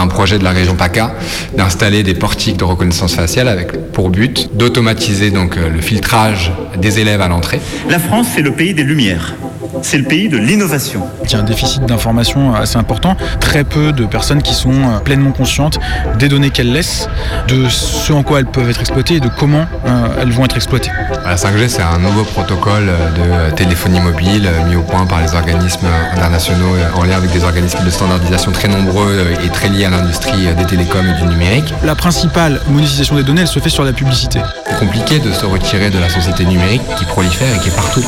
Un projet de la région PACA d'installer des portiques de reconnaissance faciale avec pour but d'automatiser euh, le filtrage des élèves à l'entrée. La France, c'est le pays des lumières. C'est le pays de l'innovation. Il y a un déficit d'information assez important. Très peu de personnes qui sont euh, pleinement conscientes des données qu'elles laissent, de ce en quoi elles peuvent être exploitées et de comment euh, elles vont être exploitées. La 5G, c'est un nouveau protocole de téléphonie mobile euh, mis au point par les organismes internationaux euh, en lien avec des organismes de standardisation très nombreux euh, et très liés à l'industrie euh, des télécoms et du numérique. La principale monétisation des données, elle se fait sur la publicité. C'est compliqué de se retirer de la société numérique qui prolifère et qui est partout.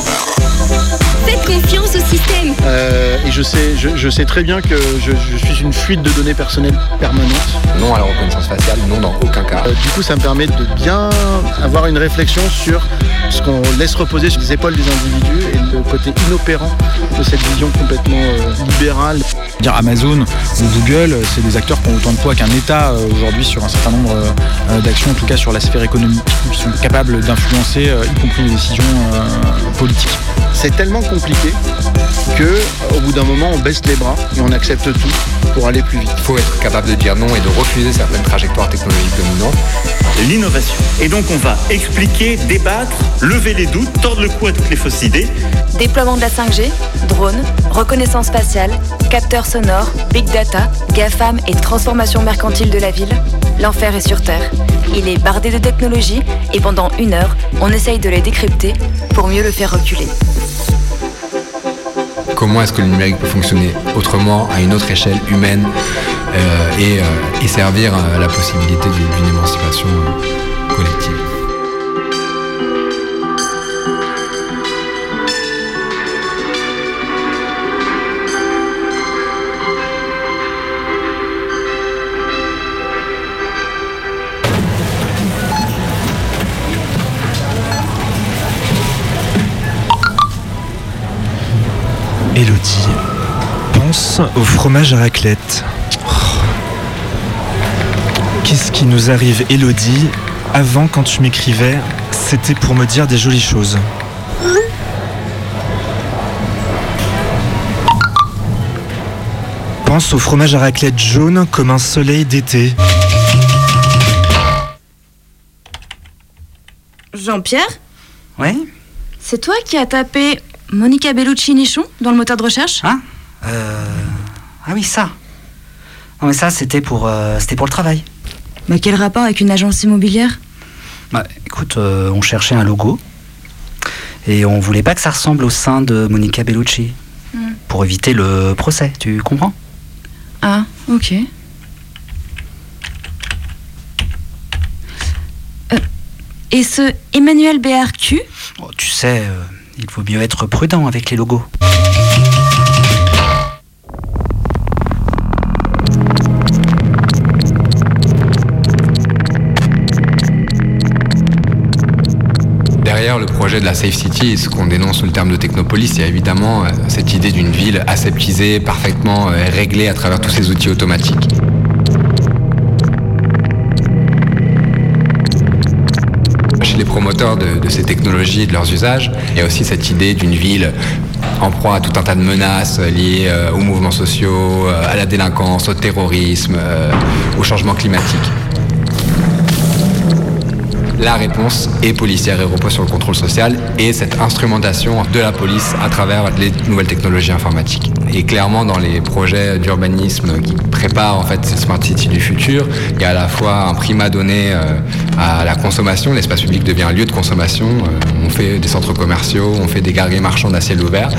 Faites confiance au système. Euh, et je sais, je, je sais très bien que je, je suis une fuite de données personnelles permanente. Non à la reconnaissance faciale, non dans aucun cas. Euh, du coup, ça me permet de bien avoir une réflexion sur ce qu'on laisse reposer sur les épaules des individus et le côté inopérant de cette vision complètement euh, libérale. Dire Amazon ou Google, c'est des acteurs qui ont autant de poids qu'un État aujourd'hui sur un certain nombre d'actions, en tout cas sur la sphère économique, qui sont capables d'influencer, euh, y compris les décisions euh, politiques. C'est tellement compliqué que, au bout d'un moment, on baisse les bras et on accepte tout pour aller plus vite. Il faut être capable de dire non et de refuser certaines trajectoires technologiques dominantes. L'innovation. Et donc, on va expliquer, débattre, lever les doutes, tordre le cou à toutes les fausses idées. Déploiement de la 5G, drones, reconnaissance faciale, capteurs sonores, big data, GAFAM et transformation mercantile de la ville. L'enfer est sur Terre. Il est bardé de technologies et pendant une heure, on essaye de les décrypter pour mieux le faire reculer. Comment est-ce que le numérique peut fonctionner autrement, à une autre échelle humaine, euh, et, euh, et servir euh, la possibilité d'une émancipation collective? Au fromage à raclette. Oh. Qu'est-ce qui nous arrive, Elodie Avant, quand tu m'écrivais, c'était pour me dire des jolies choses. Pense au fromage à raclette jaune comme un soleil d'été. Jean-Pierre Ouais C'est toi qui as tapé Monica Bellucci-Nichon dans le moteur de recherche? Hein? Euh... Ah oui, ça. Non mais ça, c'était pour, euh, c'était pour le travail. Bah quel rapport avec une agence immobilière? Bah écoute, euh, on cherchait un logo. Et on voulait pas que ça ressemble au sein de Monica Bellucci. Hmm. Pour éviter le procès, tu comprends? Ah, ok. Euh, et ce Emmanuel BRQ Oh, Tu sais, il faut mieux être prudent avec les logos. De la Safe City, ce qu'on dénonce sous le terme de technopolis, il y a évidemment euh, cette idée d'une ville aseptisée, parfaitement euh, réglée à travers tous ces outils automatiques. Chez les promoteurs de, de ces technologies et de leurs usages, il y a aussi cette idée d'une ville en proie à tout un tas de menaces liées euh, aux mouvements sociaux, à la délinquance, au terrorisme, au changement climatique. La réponse est policière et repose sur le contrôle social et cette instrumentation de la police à travers les nouvelles technologies informatiques. Et clairement, dans les projets d'urbanisme qui préparent en fait ces smart cities du futur, il y a à la fois un primat donné euh, à la consommation, l'espace public devient un lieu de consommation, euh, on fait des centres commerciaux, on fait des galeries marchandes à ciel ouvert.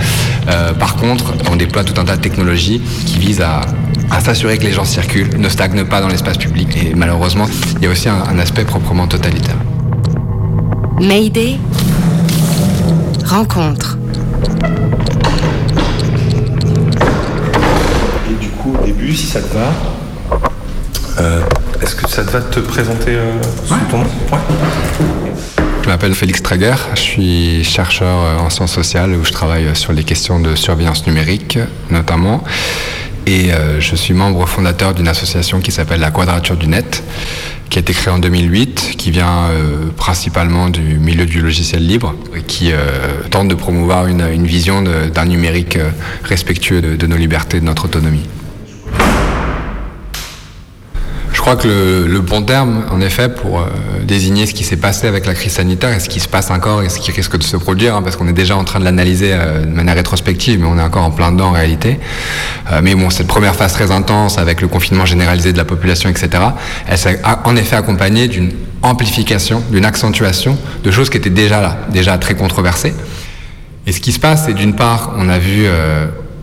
Euh, par contre, on déploie tout un tas de technologies qui visent à, s'assurer que les gens circulent, ne stagnent pas dans l'espace public. Et malheureusement, il y a aussi un, un aspect proprement totalitaire. Mayday Rencontre. Et du coup, au début, si ça te va, euh, est-ce que ça te va de te présenter euh, sous ton nom? Je m'appelle Félix Trager, je suis chercheur euh, en sciences sociales où je travaille sur les questions de surveillance numérique notamment. Et je suis membre fondateur d'une association qui s'appelle la Quadrature du Net, qui a été créée en 2008, qui vient principalement du milieu du logiciel libre, et qui tente de promouvoir une, vision d'un numérique respectueux de nos libertés de notre autonomie. Crois que le, bon terme, en effet, pour euh, désigner ce qui s'est passé avec la crise sanitaire et ce qui se passe encore et ce qui risque de se produire, hein, parce qu'on est déjà en train de l'analyser euh, de manière rétrospective, mais on est encore en plein dedans en réalité. Euh, mais bon, cette première phase très intense avec le confinement généralisé de la population, etc., elle s'est en effet accompagnée d'une amplification, d'une accentuation de choses qui étaient déjà là, déjà très controversées. Et ce qui se passe, c'est d'une part, on a vu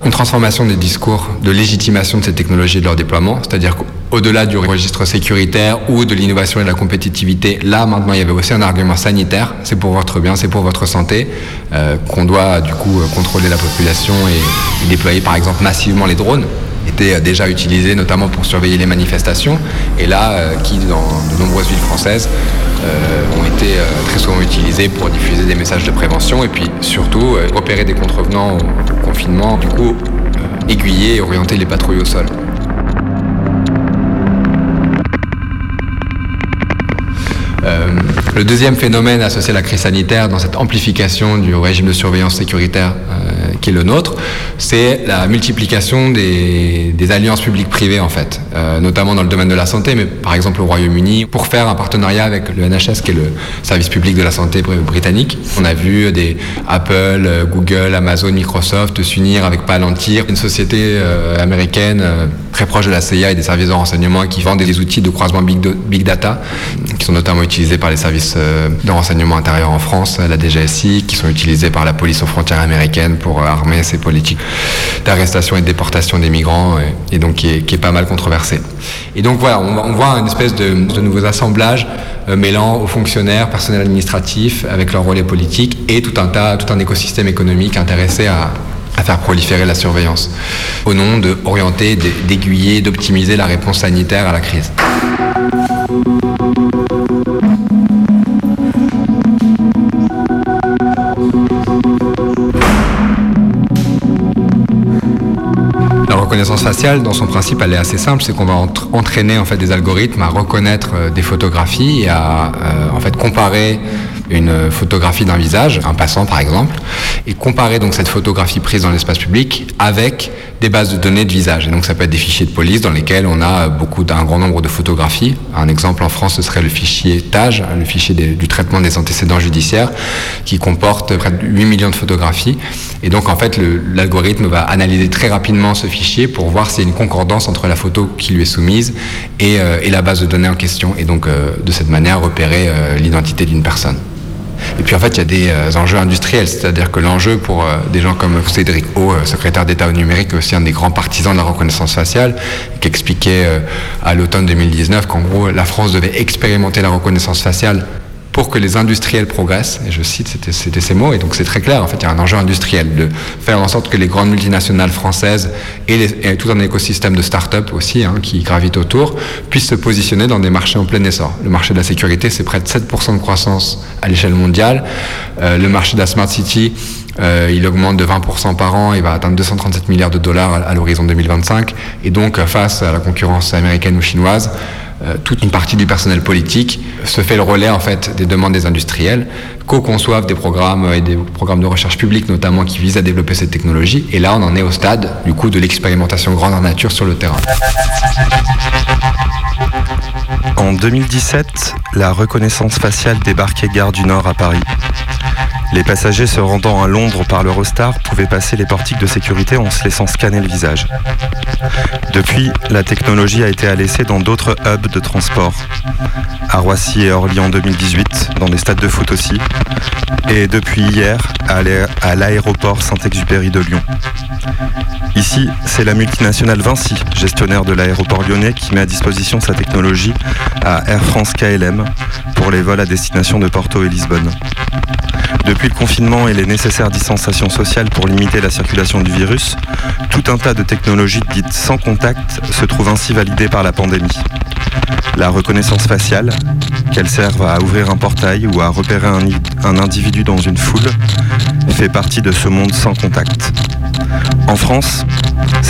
une transformation des discours de légitimation de ces technologies et de leur déploiement, c'est-à-dire au-delà du registre sécuritaire ou de l'innovation et de la compétitivité, là maintenant il y avait aussi un argument sanitaire, c'est pour votre bien, c'est pour votre santé, euh, qu'on doit du coup euh, contrôler la population et, déployer par exemple massivement les drones étaient euh, déjà utilisés notamment pour surveiller les manifestations et là qui dans de nombreuses villes françaises ont été très souvent utilisés pour diffuser des messages de prévention et puis surtout repérer des contrevenants au confinement, du coup aiguiller et orienter les patrouilles au sol. Euh, le deuxième phénomène associé à la crise sanitaire dans cette amplification du régime de surveillance sécuritaire euh, qui est le nôtre, c'est la multiplication des, alliances publiques-privées en fait, euh, notamment dans le domaine de la santé, mais par exemple au Royaume-Uni, pour faire un partenariat avec le NHS qui est le service public de la santé britannique. On a vu des Apple, Google, Amazon, Microsoft s'unir avec Palantir, une société américaine très proche de la CIA et des services de renseignement qui vendent des outils de croisement big, big data qui sont notamment utilisés par les services euh, de renseignement intérieur en France, la DGSI, qui sont utilisés par la police aux frontières américaines pour armer ces politiques d'arrestation et de déportation des migrants, et, donc qui est, pas mal controversé. Et donc voilà, on, voit une espèce de, nouveaux assemblages euh, mêlant aux fonctionnaires, personnel administratif, avec leur relais politique, et tout un tas, tout un écosystème économique intéressé à, à faire proliférer la surveillance, au nom de orienter, d'aiguiller, d'optimiser la réponse sanitaire à la crise. Reconnaissance faciale, dans son principe, elle est assez simple, c'est qu'on va entraîner en fait des algorithmes à reconnaître euh, des photographies et à euh, en fait comparer une photographie d'un visage, un passant par exemple, et comparer donc cette photographie prise dans l'espace public avec des bases de données de visage. Et donc ça peut être des fichiers de police dans lesquels on a beaucoup d'un grand nombre de photographies. Un exemple en France, ce serait le fichier TAGE, le fichier du traitement des antécédents judiciaires, qui comporte près de 8 millions de photographies. Et donc en fait, l'algorithme va analyser très rapidement ce fichier pour voir s'il y a une concordance entre la photo qui lui est soumise et, euh, la base de données en question. Et donc euh, de cette manière repérer euh, l'identité d'une personne. Et puis en fait, il y a des euh, enjeux industriels, c'est-à-dire que l'enjeu pour euh, des gens comme Cédric O, euh, secrétaire d'État au numérique, aussi un des grands partisans de la reconnaissance faciale, qui expliquait à l'automne 2019 qu'en gros, la France devait expérimenter la reconnaissance faciale pour que les industriels progressent, et je cite, c'était ces mots, et donc c'est très clair, en fait, il y a un enjeu industriel de faire en sorte que les grandes multinationales françaises et, tout un écosystème de start-up aussi, hein, qui gravitent autour, puissent se positionner dans des marchés en plein essor. Le marché de la sécurité, c'est près de 7% de croissance à l'échelle mondiale. Euh, le marché de la Smart City, euh, il augmente de 20% par an, il va atteindre 237 milliards de dollars à, l'horizon 2025, et donc face à la concurrence américaine ou chinoise, toute une partie du personnel politique se fait le relais en fait des demandes des industriels, co-conçoivent des programmes et des programmes de recherche publique notamment qui visent à développer cette technologie. Et là, on en est au stade du coup de l'expérimentation grandeur nature sur le terrain. En 2017, la reconnaissance faciale débarquait Gare du Nord à Paris. Les passagers se rendant à Londres par l'Eurostar pouvaient passer les portiques de sécurité en se laissant scanner le visage. Depuis, la technologie a été laisser dans d'autres hubs de transport. À Roissy et Orly en 2018, dans des stades de foot aussi. Et depuis hier, à l'aéroport Saint-Exupéry de Lyon. Ici, c'est la multinationale Vinci, gestionnaire de l'aéroport lyonnais, qui met à disposition sa technologie à Air France KLM pour les vols à destination de Porto et Lisbonne. Depuis le confinement et les nécessaires distanciations sociales pour limiter la circulation du virus, tout un tas de technologies dites sans contact se trouvent ainsi validées par la pandémie. La reconnaissance faciale, qu'elle serve à ouvrir un portail ou à repérer un, individu dans une foule, fait partie de ce monde sans contact. En France,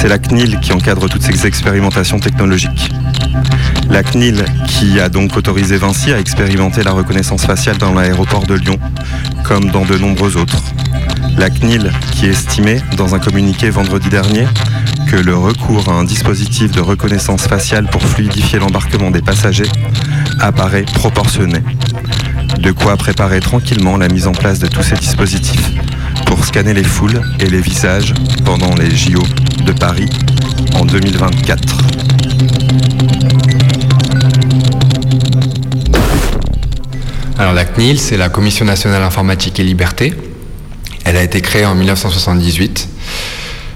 c'est la CNIL qui encadre toutes ces expérimentations technologiques. La CNIL qui a donc autorisé Vinci à expérimenter la reconnaissance faciale dans l'aéroport de Lyon, comme dans de nombreux autres. La CNIL qui estimait, dans un communiqué vendredi dernier, que le recours à un dispositif de reconnaissance faciale pour fluidifier l'embarquement des passagers apparaît proportionné. De quoi préparer tranquillement la mise en place de tous ces dispositifs pour scanner les foules et les visages pendant les JO de Paris en 2024. Alors la CNIL, c'est la Commission nationale informatique et liberté. Elle a été créée en 1978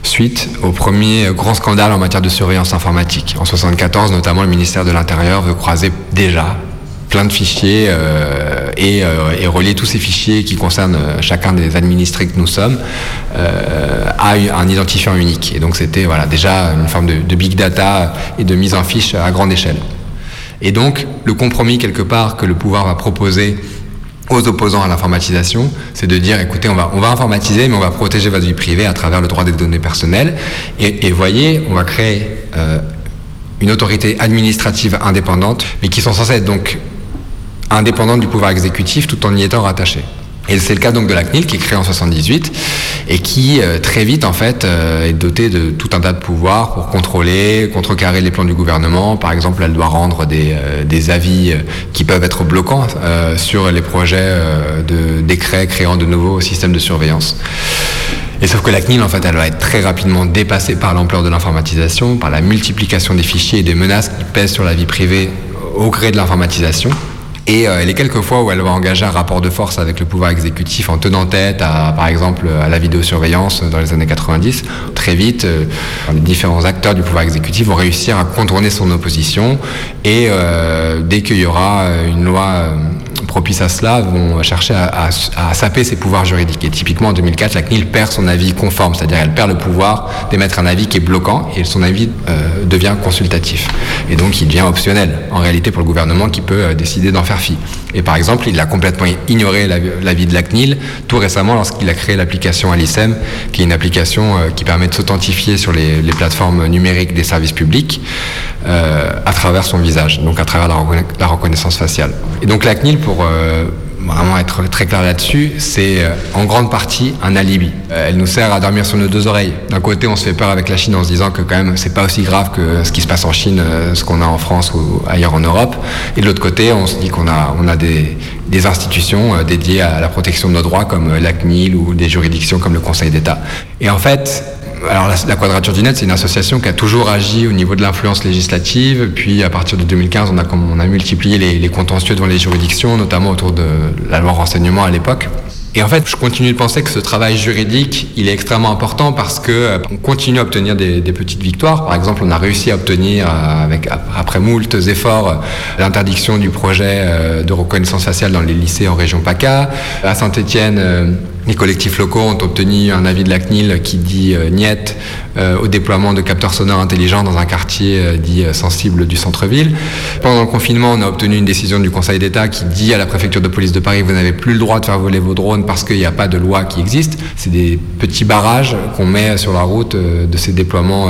suite au premier grand scandale en matière de surveillance informatique. En 1974, notamment, le ministère de l'Intérieur veut croiser déjà plein de fichiers euh, euh, et, relier tous ces fichiers qui concernent euh, chacun des administrés que nous sommes à un identifiant unique. Et donc c'était voilà, déjà une forme de big data et de mise en fiche à grande échelle. Et donc, le compromis quelque part que le pouvoir va proposer aux opposants à l'informatisation, c'est de dire, écoutez, on va, on va informatiser, mais on va protéger votre vie privée à travers le droit des données personnelles. Et, voyez, on va créer euh, une autorité administrative indépendante, mais qui sont censées être donc indépendantes du pouvoir exécutif tout en y étant rattachées. Et c'est le cas donc de la CNIL qui est créée en 78 et qui euh, très vite en fait euh, est dotée de tout un tas de pouvoirs pour contrôler, contrecarrer les plans du gouvernement. Par exemple, elle doit rendre des, euh, des avis qui peuvent être bloquants sur les projets de décrets créant de nouveaux systèmes de surveillance. Et sauf que la CNIL, en fait, elle va être très rapidement dépassée par l'ampleur de l'informatisation, par la multiplication des fichiers et des menaces qui pèsent sur la vie privée au gré de l'informatisation. Et euh, les quelques fois où elle va engager un rapport de force avec le pouvoir exécutif en tenant tête, à, par exemple, à la vidéosurveillance dans les années 90, très vite, euh, les différents acteurs du pouvoir exécutif vont réussir à contourner son opposition. Et euh, dès qu'il y aura une loi propice à cela, vont chercher à, saper ses pouvoirs juridiques. Et typiquement, en 2004, la CNIL perd son avis conforme, c'est-à-dire elle perd le pouvoir d'émettre un avis qui est bloquant et son avis devient consultatif. Et donc, il devient optionnel, en réalité, pour le gouvernement qui peut décider d'en faire et par exemple, il a complètement ignoré l'avis de la CNIL tout récemment lorsqu'il a créé l'application Alicem, qui est une application euh, qui permet de s'authentifier sur les, plateformes numériques des services publics euh, à travers son visage, donc à travers la, reconnaissance faciale. Et donc la CNIL, pour euh, vraiment être très clair là-dessus, c'est euh, en grande partie un alibi. Euh, elle nous sert à dormir sur nos deux oreilles. D'un côté, on se fait peur avec la Chine en se disant que quand même c'est pas aussi grave que ce qui se passe en Chine, euh, ce qu'on a en France ou ailleurs en Europe. Et de l'autre côté, on se dit qu'on a, on a des, des institutions dédiées à la protection de nos droits comme la CNIL ou des juridictions comme le Conseil d'État. Et en fait, alors la, Quadrature du Net, c'est une association qui a toujours agi au niveau de l'influence législative. Puis à partir de 2015, on a, on a multiplié les, contentieux devant les juridictions, notamment autour de la loi renseignement à l'époque. Et en fait, je continue de penser que ce travail juridique, il est extrêmement important parce que euh, on continue à obtenir des, petites victoires. Par exemple, on a réussi à obtenir, euh, avec après moult efforts, euh, l'interdiction du projet de reconnaissance faciale dans les lycées en région PACA. À Saint-Étienne, les collectifs locaux ont obtenu un avis de la CNIL qui dit euh, niet euh, au déploiement de capteurs sonores intelligents dans un quartier euh, dit sensible du centre-ville. Pendant le confinement, on a obtenu une décision du Conseil d'État qui dit à la préfecture de police de Paris vous n'avez plus le droit de faire voler vos drones parce qu'il n'y a pas de loi qui existe. C'est des petits barrages qu'on met sur la route de ces déploiements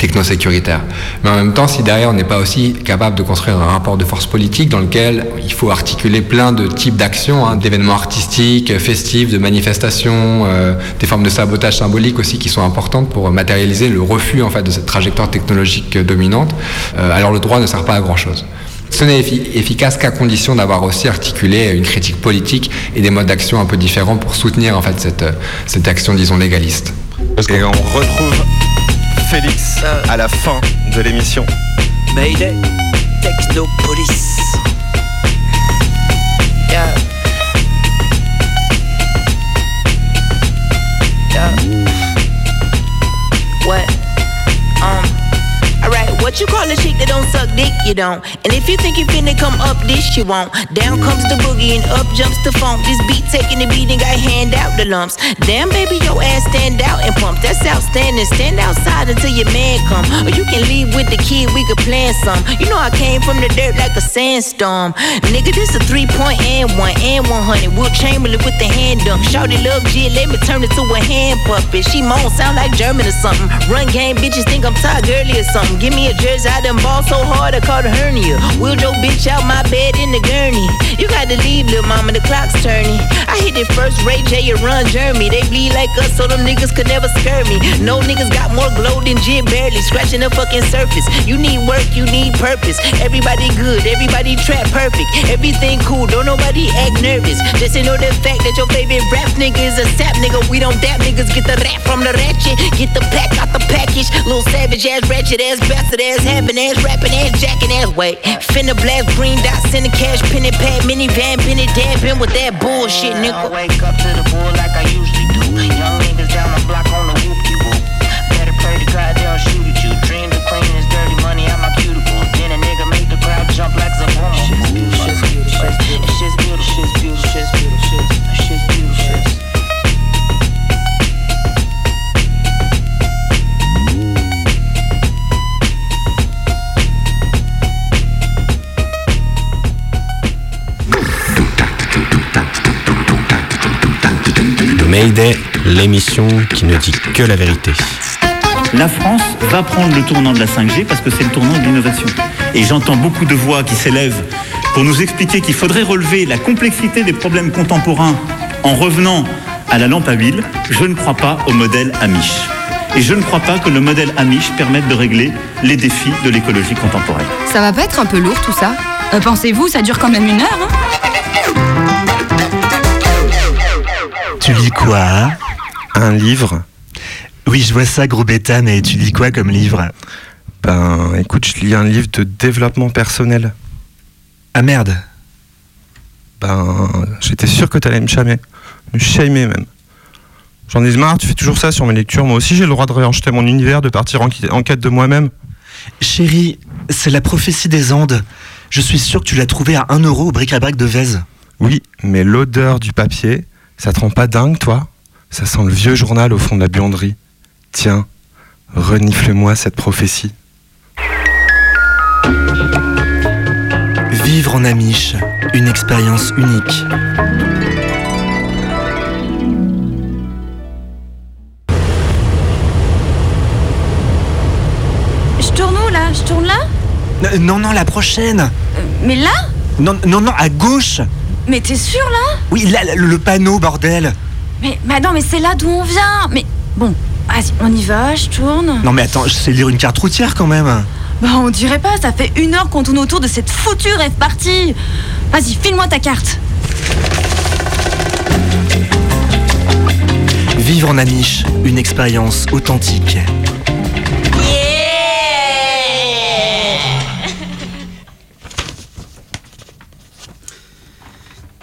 techno-sécuritaire. Mais en même temps, si derrière on n'est pas aussi capable de construire un rapport de force politique dans lequel il faut articuler plein de types d'actions, hein, d'événements artistiques, festifs, de manifestations, euh, des formes de sabotage symbolique aussi qui sont importantes pour matérialiser le refus en fait de cette trajectoire technologique dominante, euh, alors le droit ne sert pas à grand chose. Ce n'est efficace qu'à condition d'avoir aussi articulé une critique politique et des modes d'action un peu différents pour soutenir en fait cette, cette action, disons, légaliste. Retrouve Félix à la fin de l'émission. Mayday, Technopolis. Suck dick? You don't. And if you think you finna come up this, you won't. Down comes the boogie and up jumps the funk. This beat taking the beat and got hand out the lumps. Damn, baby, your ass stand out and pump. That's outstanding. Stand outside until your man come. Or you can leave with the kid, we could plan some. You know I came from the dirt like a sandstorm. Nigga, this a three point and one and 100. Will Chamberlain with the hand dunk. Shorty love G, let me turn it to a hand puppet. She moan, sound like German or something. Run game, bitches think I'm Todd Gurley or something. Give me a jersey, I done ball so hard I caught a hernia. Wheeled your bitch out my bed in the gurney. You got to leave, little mama, the clock's turning. I hit it first, Ray J and Run Jeremy. They bleed like us, so them niggas could never scare me. No niggas got more glow than Jim barely scratching the fucking surface. You need work, you need purpose. Everybody good, everybody trap perfect. Everything cool, don't nobody act nervous. Just to know the fact that your favorite rap nigga is a sap nigga. We don't dap niggas, get the rap from the ratchet. Get the pack out the package. Little savage ass, ratchet ass, bastard ass, having ass, rapping ass, jacking ass. Wait, finna blast green dots in the cash, pen and pad, minivan, been it dabbing with that bullshit, nigga. I wake up to the bull like I usually do. Young niggas down the block on the whoop whoop. Better pray to God they don't shoot at you. Dream of cleaning this dirty money out my cuticles. Then a nigga make the crowd jump like Zabuma. Shit's beautiful, shit's beautiful, shit's beautiful, shit's beautiful, Mayday, l'émission qui ne dit que la vérité. La France va prendre le tournant de la 5G parce que c'est le tournant de l'innovation. Et j'entends beaucoup de voix qui s'élèvent pour nous expliquer qu'il faudrait relever la complexité des problèmes contemporains en revenant à la lampe à huile. Je ne crois pas au modèle Amish. Et je ne crois pas que le modèle Amish permette de régler les défis de l'écologie contemporaine. Ça va pas être un peu lourd tout ça? Euh, Pensez-vous, ça dure quand même une heure hein? Tu lis quoi Un livre Oui, je vois ça, gros bêta, mais tu lis quoi comme livre? Ben, écoute, je lis un livre de développement personnel. Ah merde Ben, j'étais sûr que t'allais me chamer. Me shamer même. J'en ai marre, tu fais toujours ça sur mes lectures. Moi aussi, j'ai le droit de réenjeter mon univers, de partir en, quête de moi-même. Chérie, c'est la prophétie des Andes. Je suis sûr que tu l'as trouvé à 1 euro au bric-à-brac de Vèze. Oui, mais l'odeur du papier, ça te rend pas dingue, toi? Ça sent le vieux journal au fond de la buanderie. Tiens, renifle-moi cette prophétie. Vivre en Amish, une expérience unique. Je tourne où là? Je tourne là? Euh, Non, non, la prochaine Mais là? Non, non, non, à gauche Mais t'es sûr là? Oui, là, le, le panneau, bordel mais, mais non, mais c'est là d'où on vient Mais bon, vas-y, on y va, je tourne. Non mais attends, je sais lire une carte routière quand même Bah on dirait pas, ça fait une heure qu'on tourne autour de cette foutue rêve partie. Vas-y, file-moi ta carte. Vivre en Amish, une expérience authentique.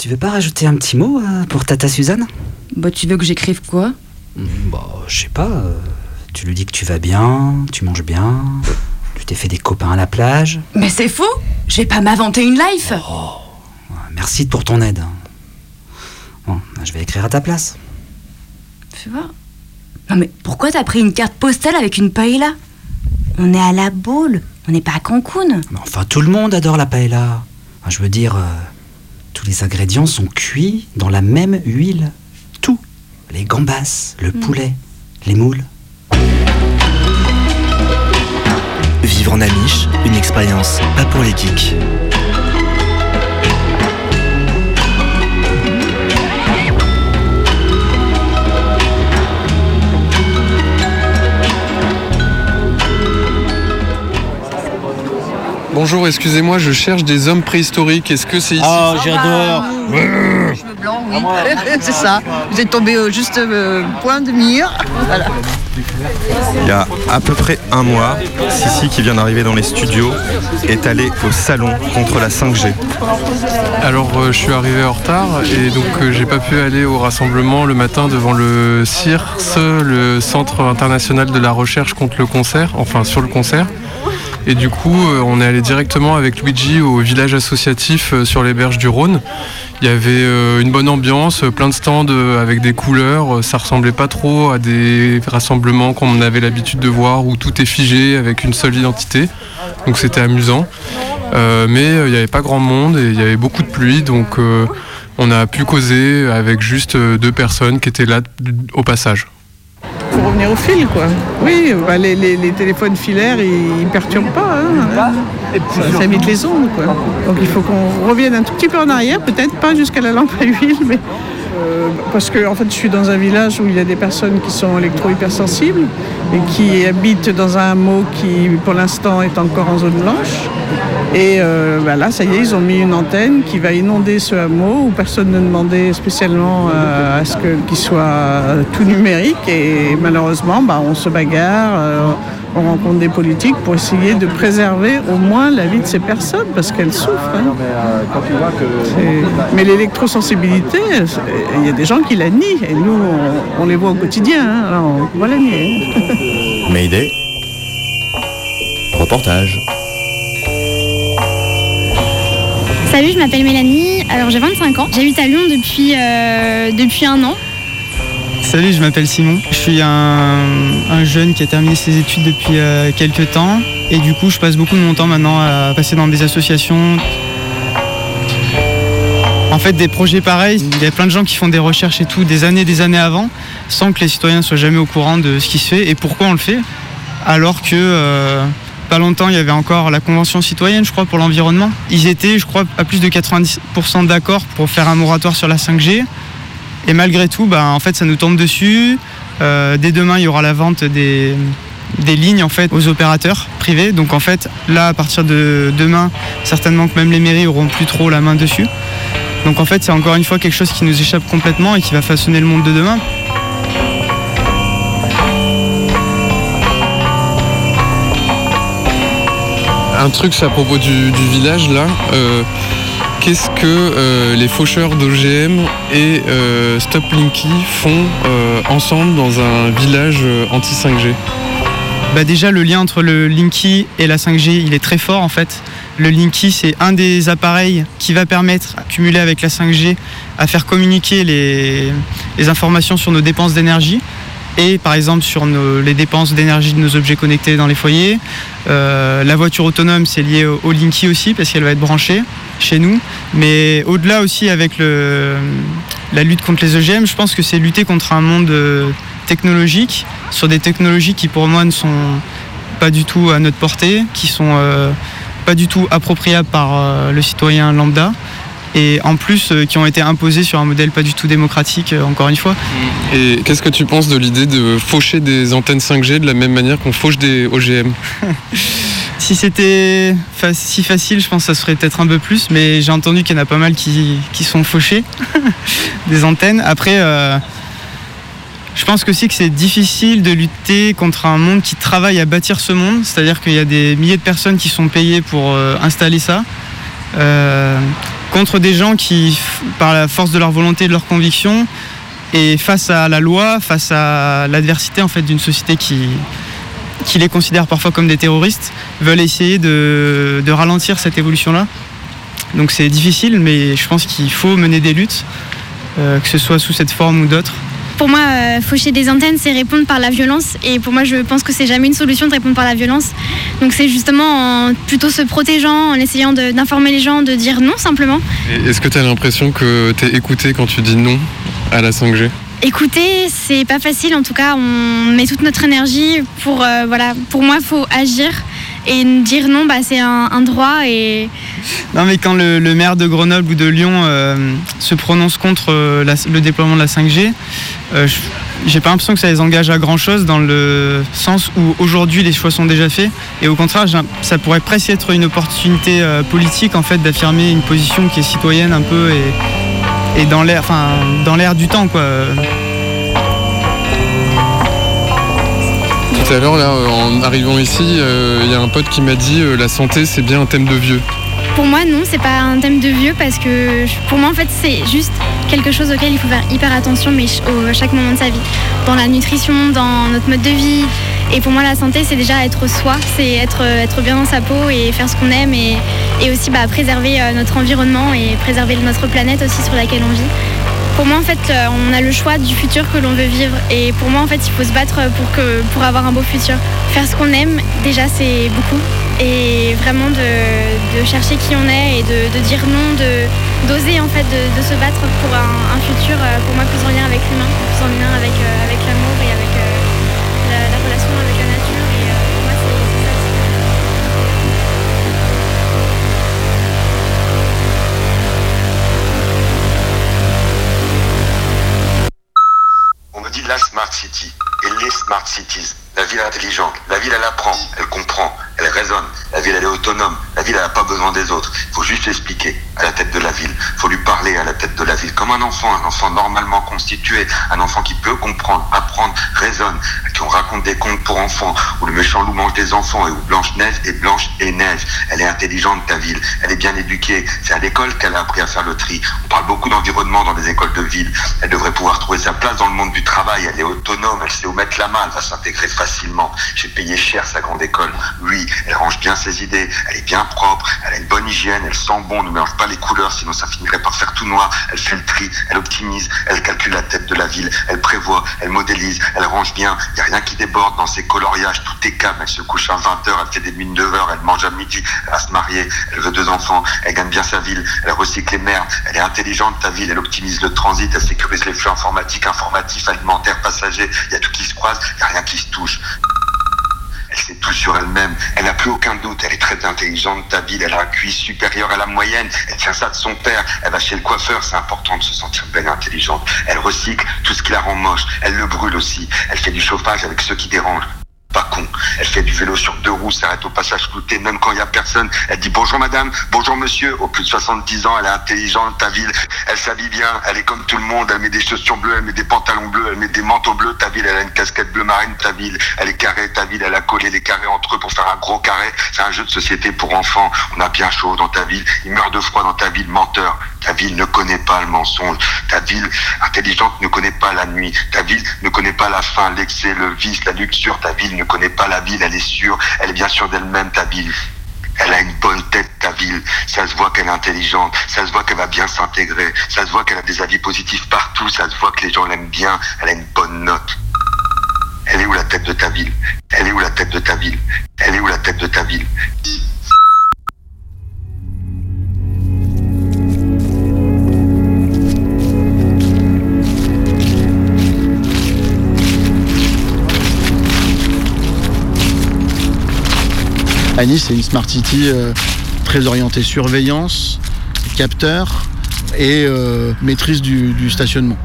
Tu veux pas rajouter un petit mot euh, pour Tata Suzanne? Bah tu veux que j'écrive quoi? Bah, je sais pas. euh, tu lui dis que tu vas bien, tu manges bien, tu t'es fait des copains à la plage. Mais c'est faux Je vais pas m'inventer une life Merci pour ton aide. Bon, je vais écrire à ta place. Tu vois? Non mais pourquoi t'as pris une carte postale avec une paella? On est à la boule, on n'est pas à Cancun. Mais enfin, tout le monde adore la paella. Enfin, je veux dire, euh, les ingrédients sont cuits dans la même huile. Tout. Les gambas, le poulet, les moules. Vivre en Amish, une expérience pas pour les geeks. Bonjour, excusez-moi, je cherche des hommes préhistoriques. Est-ce que c'est ici Ah, j'adore. Cheveux blancs, oui. c'est ça. Vous êtes tombé au juste euh, point de mire. Voilà. Il y a à peu près un mois, Sissi, qui vient d'arriver dans les studios, est allé au salon contre la 5G. Alors, euh, je suis arrivé en retard et donc euh, j'ai pas pu aller au rassemblement le matin devant le CIRS, le Centre international de la recherche contre le concert, enfin sur le concert. Et du coup, euh, on est allé directement avec Luigi au village associatif euh, sur les berges du Rhône. Il y avait euh, une bonne ambiance, plein de stands avec des couleurs. Ça ressemblait pas trop à des rassemblements qu'on avait l'habitude de voir où tout est figé avec une seule identité. Donc c'était amusant. Mais il n'y avait pas grand monde et il y avait beaucoup de pluie. Donc on a pu causer avec juste deux personnes qui étaient là au passage. Faut revenir au fil, quoi. Oui, bah, les, les- les téléphones filaires, ils, ils perturbent pas. hein. Ça, ça évite les ondes, quoi. Donc il faut qu'on revienne un tout petit peu en arrière, peut-être pas jusqu'à la lampe à huile, mais euh, parce que en fait, je suis dans un village où il y a des personnes qui sont électro-hypersensibles et qui habitent dans un hameau qui, pour l'instant, est encore en zone blanche. Et euh, bah là, ça y est, ils ont mis une antenne qui va inonder ce hameau où personne ne demandait spécialement euh, à ce qu'il soit tout numérique. Et malheureusement, bah, on se bagarre, euh, on rencontre des politiques pour essayer de préserver au moins la vie de ces personnes parce qu'elles souffrent. hein. C'est- Mais l'électrosensibilité, il y a des gens qui la nient et nous, on, on les voit au quotidien. hein. Alors, on va la nier. hein. Mayday. Reportage. Salut, je m'appelle Mélanie, alors j'ai 25 ans. J'habite à Lyon depuis, euh, depuis un an. Salut, je m'appelle Simon. Je suis un, un jeune qui a terminé ses études depuis euh, quelques temps. Et du coup, je passe beaucoup de mon temps maintenant à passer dans des associations. En fait, des projets pareils, il y a plein de gens qui font des recherches et tout des années des années avant, sans que les citoyens soient jamais au courant de ce qui se fait et pourquoi on le fait. Alors que euh, pas longtemps, il y avait encore la Convention citoyenne, je crois, pour l'environnement. Ils étaient, je crois, à plus de 90% d'accord pour faire un moratoire sur la 5G. Et malgré tout, bah, en fait, ça nous tombe dessus. Euh, dès demain, il y aura la vente des, des lignes en fait, aux opérateurs privés. Donc en fait, là, à partir de demain, certainement que même les mairies auront plus trop la main dessus. Donc en fait, c'est encore une fois quelque chose qui nous échappe complètement et qui va façonner le monde de demain. Un truc, à propos du, du village là. Euh, Qu'est-ce que euh, les faucheurs d'OGM et euh, Stop Linky font euh, ensemble dans un village euh, anti-5G Bah déjà le lien entre le Linky et la 5G il est très fort en fait. Le Linky c'est un des appareils qui va permettre, cumulé avec la 5G, à faire communiquer les informations sur nos dépenses d'énergie et par exemple sur les dépenses d'énergie de nos objets connectés dans les foyers. Euh, la voiture autonome c'est lié au, Linky aussi parce qu'elle va être branchée chez nous. Mais au-delà aussi avec la lutte contre les OGM, je pense que c'est lutter contre un monde euh, technologique, sur des technologies qui pour moi ne sont pas du tout à notre portée, qui sont euh, pas du tout appropriables par le citoyen lambda, et en plus euh, qui ont été imposées sur un modèle pas du tout démocratique, euh, encore une fois. Et qu'est-ce que tu penses de l'idée de faucher des antennes 5G de la même manière qu'on fauche des OGM Si c'était fa- si facile, je pense que ça serait peut-être un peu plus, mais j'ai entendu qu'il y en a pas mal qui, qui sont fauchés des antennes. Après, euh, je pense que aussi que c'est difficile de lutter contre un monde qui travaille à bâtir ce monde, c'est-à-dire qu'il y a des milliers de personnes qui sont payées pour installer ça, contre des gens qui, par la force de leur volonté et de leur conviction, et face à la loi, face à l'adversité en fait d'une société qui, les considèrent parfois comme des terroristes, veulent essayer de, de ralentir cette évolution-là. Donc c'est difficile, mais je pense qu'il faut mener des luttes, euh, que ce soit sous cette forme ou d'autres. Pour moi, euh, faucher des antennes, c'est répondre par la violence. Et pour moi, je pense que c'est jamais une solution de répondre par la violence. Donc c'est justement en plutôt se protégeant, en essayant d'informer les gens, de dire non simplement. Est-ce que tu as l'impression que tu es écouté quand tu dis non à la 5G Écoutez, c'est pas facile. En tout cas, on met toute notre énergie pour, euh, voilà, pour moi, faut agir. Et dire non, bah, c'est un, droit et Non, mais quand le, maire de Grenoble ou de Lyon euh, se prononce contre euh, la- le déploiement de la 5G, euh, j'ai pas l'impression que ça les engage à grand chose dans le sens où aujourd'hui les choix sont déjà faits et au contraire, ça pourrait presque être une opportunité politique en fait d'affirmer une position qui est citoyenne un peu et, et dans l'air, enfin du temps quoi. Tout à l'heure, là, euh, en arrivant ici, euh, il y a un pote qui m'a dit euh, la santé, c'est bien un thème de vieux. Pour moi, non, c'est pas un thème de vieux parce que pour moi, en fait, c'est juste quelque chose auquel il faut faire hyper attention, mais au- chaque moment de sa vie. Dans la nutrition, dans notre mode de vie. Et pour moi, la santé, c'est déjà être soi, c'est être, être bien dans sa peau et faire ce qu'on aime et, aussi bah, préserver euh, notre environnement et préserver notre planète aussi sur laquelle on vit. Pour moi, en fait, euh, on a le choix du futur que l'on veut vivre. Et pour moi, en fait, il faut se battre pour, avoir un beau futur. Faire ce qu'on aime, déjà, c'est beaucoup. Et vraiment de, chercher qui on est et de, dire non, d'oser en fait de, se battre pour un, futur, euh, pour moi, plus en lien avec l'humain, plus en lien avec, euh, avec l'amour et avec la smart city et les smart cities. La ville intelligente. La ville, elle apprend, elle comprend, elle raisonne. La ville, elle est autonome. La ville, elle n'a pas besoin des autres. Il faut juste l'expliquer à la tête de la ville. Il faut lui parler à la tête de la ville. Comme un enfant, un enfant normalement constitué, un enfant qui peut comprendre, apprendre, raisonne, à qui on raconte des contes pour enfants, où le méchant loup mange des enfants et où Blanche-Neige est blanche et neige. Elle est intelligente, ta ville. Elle est bien éduquée. C'est à l'école qu'elle a appris à faire le tri. On parle beaucoup d'environnement dans les écoles de ville. Elle devrait pouvoir trouver sa place dans le monde du travail. Elle est autonome. Elle sait où mettre la main. Elle va s'intégrer facilement. J'ai payé cher sa grande école. Oui, elle range bien ses idées. Elle est bien propre. Elle a une bonne hygiène. Elle sent bon. Ne mélange pas les couleurs, sinon ça finirait par faire tout noir. Elle fait le tri. Elle optimise. Elle calcule la tête de la ville. Elle prévoit. Elle modélise. Elle range bien. Il n'y a rien qui déborde dans ses coloriages. Tout est calme. Elle se couche à 20h. Elle fait des mines de heures. Elle mange à midi. Elle va se marier. Elle veut deux enfants. Elle gagne bien sa ville. Elle recycle les merdes. Elle est intelligente, ta ville. Elle optimise le transit. Elle sécurise les flux informatiques, informatifs, alimentaires, passagers. Il y a tout qui se croise. Il n'y a rien qui se touche. Elle sait tout sur elle-même. Elle n'a plus aucun doute. Elle est très intelligente, ta ville. Elle a un QI supérieur à la moyenne. Elle tient ça de son père. Elle va chez le coiffeur. C'est important de se sentir belle et intelligente. Elle recycle tout ce qui la rend moche. Elle le brûle aussi. Elle fait du chauffage avec ceux qui dérangent. Con. Elle fait du vélo sur deux roues, s'arrête au passage clouté, même quand il y a personne. Elle dit bonjour madame, bonjour monsieur. Au plus de 70 ans, elle est intelligente, ta ville. Elle s'habille bien, elle est comme tout le monde. Elle met des chaussures bleues, elle met des pantalons bleus, elle met des manteaux bleus, ta ville. Elle a une casquette bleu marine, ta ville. Elle est carrée, ta ville. Elle a collé les carrés entre eux pour faire un gros carré. C'est un jeu de société pour enfants. On a bien chaud dans ta ville. Il meurt de froid dans ta ville, menteur. Ta ville ne connaît pas le mensonge. Ta ville intelligente ne connaît pas la nuit. Ta ville ne connaît pas la faim, l'excès, le vice, la luxure. Ta ville ne connaît pas la ville. Elle est sûre. Elle est bien sûre d'elle-même, ta ville. Elle a une bonne tête, ta ville. Ça se voit qu'elle est intelligente. Ça se voit qu'elle va bien s'intégrer. Ça se voit qu'elle a des avis positifs partout. Ça se voit que les gens l'aiment bien. Elle a une bonne note. Elle est où la tête de ta ville? Elle est où la tête de ta ville? Elle est où la tête de ta ville? À Nice, c'est une smart city euh, très orientée surveillance, capteur et euh, maîtrise du, stationnement.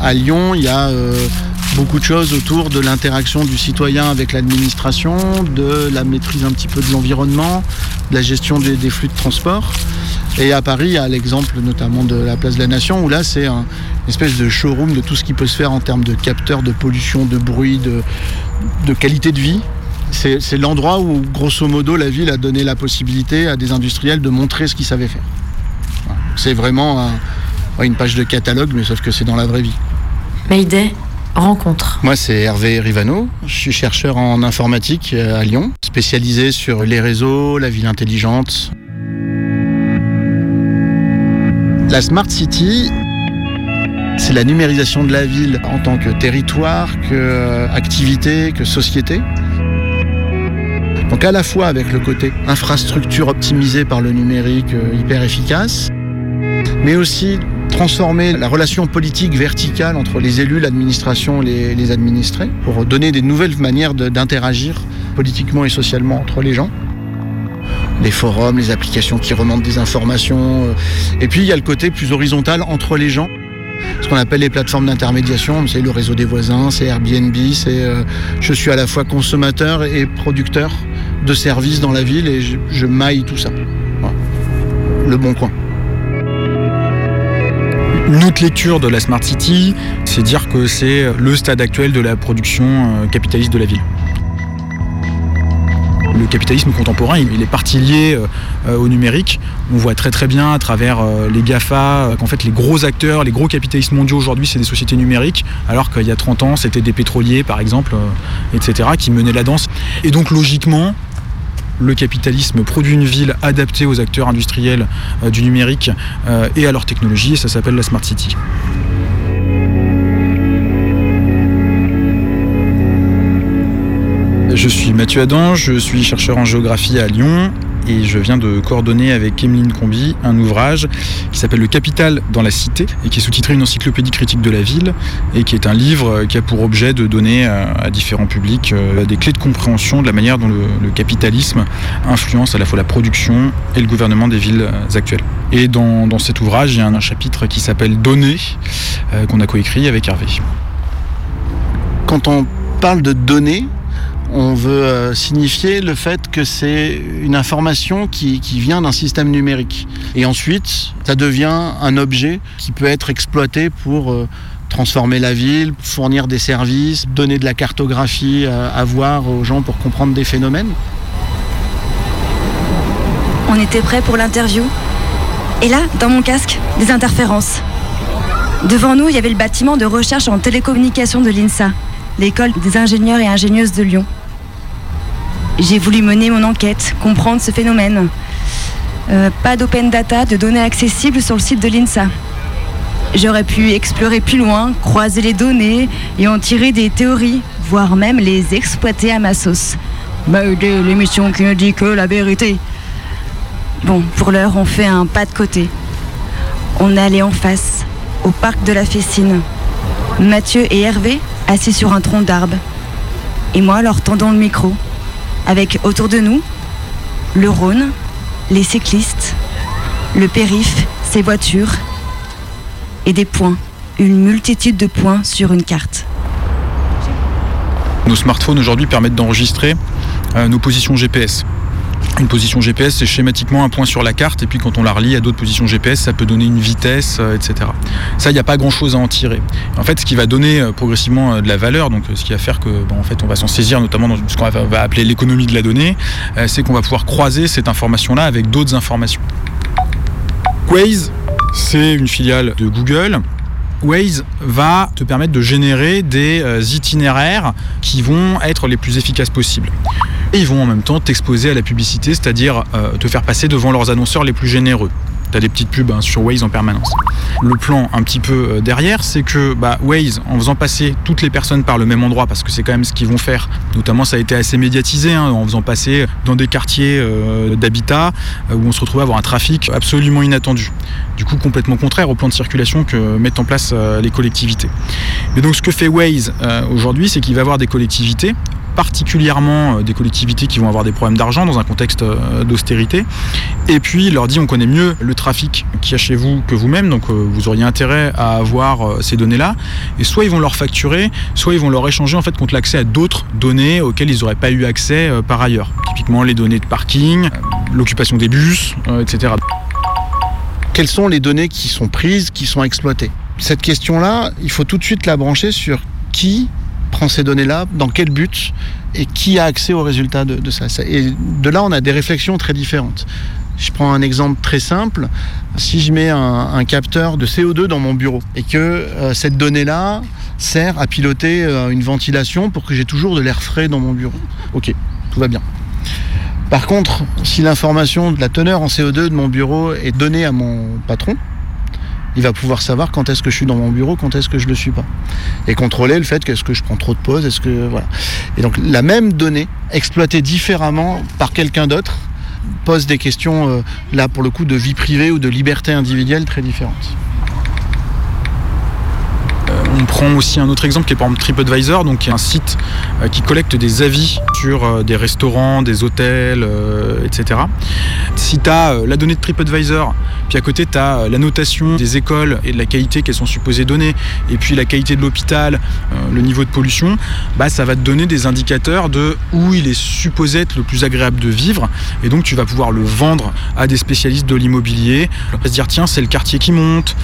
À Lyon, il y a euh, beaucoup de choses autour de l'interaction du citoyen avec l'administration, de la maîtrise un petit peu de l'environnement, de la gestion des, flux de transport. Et à Paris, il y a l'exemple notamment de la place de la Nation, où là, c'est un- une espèce de showroom de tout ce qui peut se faire en termes de capteurs, de pollution, de bruit, de qualité de vie. C'est l'endroit où, grosso modo, la ville a donné la possibilité à des industriels de montrer ce qu'ils savaient faire. Voilà. C'est vraiment un- une page de catalogue, mais sauf que c'est dans la vraie vie. Mayday, rencontre. Moi, c'est Hervé Rivano. Je suis chercheur en informatique euh, à Lyon, spécialisé sur les réseaux, la ville intelligente. La Smart City, c'est la numérisation de la ville en tant que territoire, que euh, activité, que société. Donc à la fois avec le côté infrastructure optimisée par le numérique euh, hyper efficace, mais aussi transformer la relation politique verticale entre les élus, l'administration les, les administrés, pour donner des nouvelles manières d'interagir politiquement et socialement entre les gens. les forums, les applications qui remontent des informations. euh. Et puis il y a le côté plus horizontal entre les gens. Ce qu'on appelle les plateformes d'intermédiation, c'est le réseau des voisins, c'est Airbnb, c'est euh, je suis à la fois consommateur et producteur de services dans la ville et je, maille tout ça. Le bon coin. Une autre lecture de la Smart City, c'est dire que c'est le stade actuel de la production euh, capitaliste de la ville. Le capitalisme contemporain, il est parti lié euh, au numérique. On voit très très bien à travers euh, les GAFA euh, qu'en fait les gros acteurs, les gros capitalistes mondiaux aujourd'hui, c'est des sociétés numériques, alors qu'il y a 30 ans, c'était des pétroliers par exemple, euh, etc., qui menaient la danse. Et donc logiquement, le capitalisme produit une ville adaptée aux acteurs industriels euh, du numérique euh, et à leur technologie, et ça s'appelle la Smart City. Je suis Mathieu Adam, je suis chercheur en géographie à Lyon et je viens de coordonner avec Emeline Combi un ouvrage qui s'appelle Le Capital dans la Cité et qui est sous-titré Une encyclopédie critique de la ville et qui est un livre qui a pour objet de donner à, différents publics euh, des clés de compréhension de la manière dont le, capitalisme influence à la fois la production et le gouvernement des villes euh, actuelles. Et dans, cet ouvrage, il y a un, un chapitre qui s'appelle Données euh, qu'on a coécrit avec Hervé. Quand on parle de données, on veut euh, signifier le fait que c'est une information qui, vient d'un système numérique. Et ensuite, ça devient un objet qui peut être exploité pour euh, transformer la ville, fournir des services, donner de la cartographie euh, à voir aux gens pour comprendre des phénomènes. On était prêt pour l'interview. Et là, dans mon casque, des interférences. Devant nous, il y avait le bâtiment de recherche en télécommunication de l'INSA, l'école des ingénieurs et ingénieuses de Lyon. J'ai voulu mener mon enquête, comprendre ce phénomène. Euh, pas d'open data, de données accessibles sur le site de l'INSA. J'aurais pu explorer plus loin, croiser les données et en tirer des théories, voire même les exploiter à ma sauce. Mayday, l'émission qui ne dit que la vérité. Bon, pour l'heure, on fait un pas de côté. On est allé en face, au parc de la Fessine. Mathieu et Hervé assis sur un tronc d'arbre. Et moi leur tendant le micro. Avec autour de nous le Rhône, les cyclistes, le périph, ses voitures et des points. Une multitude de points sur une carte. Nos smartphones aujourd'hui permettent d'enregistrer euh, nos positions GPS. Une position GPS, c'est schématiquement un point sur la carte, et puis quand on la relie à d'autres positions GPS, ça peut donner une vitesse, euh, etc. Ça, il n'y a pas grand-chose à en tirer. En fait, ce qui va donner euh, progressivement euh, de la valeur, donc ce qui va faire que, bon, en fait, on va s'en saisir, notamment dans ce qu'on va, appeler l'économie de la donnée, c'est qu'on va pouvoir croiser cette information-là avec d'autres informations. Waze, c'est une filiale de Google. Waze va te permettre de générer des itinéraires qui vont être les plus efficaces possibles. Et ils vont en même temps t'exposer à la publicité, c'est-à-dire euh, te faire passer devant leurs annonceurs les plus généreux. Tu as des petites pubs hein, sur Waze en permanence. Le plan un petit peu euh, derrière, c'est que bah, Waze, en faisant passer toutes les personnes par le même endroit, parce que c'est quand même ce qu'ils vont faire, notamment ça a été assez médiatisé, hein, en faisant passer dans des quartiers euh, d'habitat euh, où on se retrouve à avoir un trafic absolument inattendu. Du coup, complètement contraire au plan de circulation que mettent en place euh, les collectivités. Mais donc, ce que fait Waze euh, aujourd'hui, c'est qu'il va avoir des collectivités particulièrement euh, des collectivités qui vont avoir des problèmes d'argent dans un contexte euh, d'austérité. Et puis il leur dit on connaît mieux le trafic qu'il y a chez vous que vous-même, donc euh, vous auriez intérêt à avoir ces données-là. Et soit ils vont leur facturer, soit ils vont leur échanger en fait contre l'accès à d'autres données auxquelles ils n'auraient pas eu accès par ailleurs. Typiquement les données de parking, l'occupation des bus, etc. Quelles sont les données qui sont prises, qui sont exploitées? Cette question-là, il faut tout de suite la brancher sur qui prend ces données-là, dans quel but et qui a accès aux résultats de, ça. Et de là, on a des réflexions très différentes. Je prends un exemple très simple. Si je mets un, un capteur de CO2 dans mon bureau et que euh, cette donnée-là sert à piloter euh, une ventilation pour que j'ai toujours de l'air frais dans mon bureau, ok, tout va bien. Par contre, si l'information de la teneur en CO2 de mon bureau est donnée à mon patron, il va pouvoir savoir quand est-ce que je suis dans mon bureau, quand est-ce que je le suis pas. Et contrôler le fait qu'est-ce que je prends trop de pauses, est-ce que. Et donc la même donnée exploitée différemment par quelqu'un d'autre pose des questions euh, là pour le coup de vie privée ou de liberté individuelle très différentes. On prend aussi un autre exemple qui est par exemple TripAdvisor, donc qui est un site euh, qui collecte des avis sur euh, des restaurants, des hôtels, euh, etc. Si tu as la donnée de TripAdvisor, puis à côté tu as la notation des écoles et de la qualité qu'elles sont supposées donner, et puis la qualité de l'hôpital, le niveau de pollution, bah, ça va te donner des indicateurs de où il est supposé être le plus agréable de vivre, et donc tu vas pouvoir le vendre à des spécialistes de l'immobilier, se dire tiens c'est le quartier qui monte,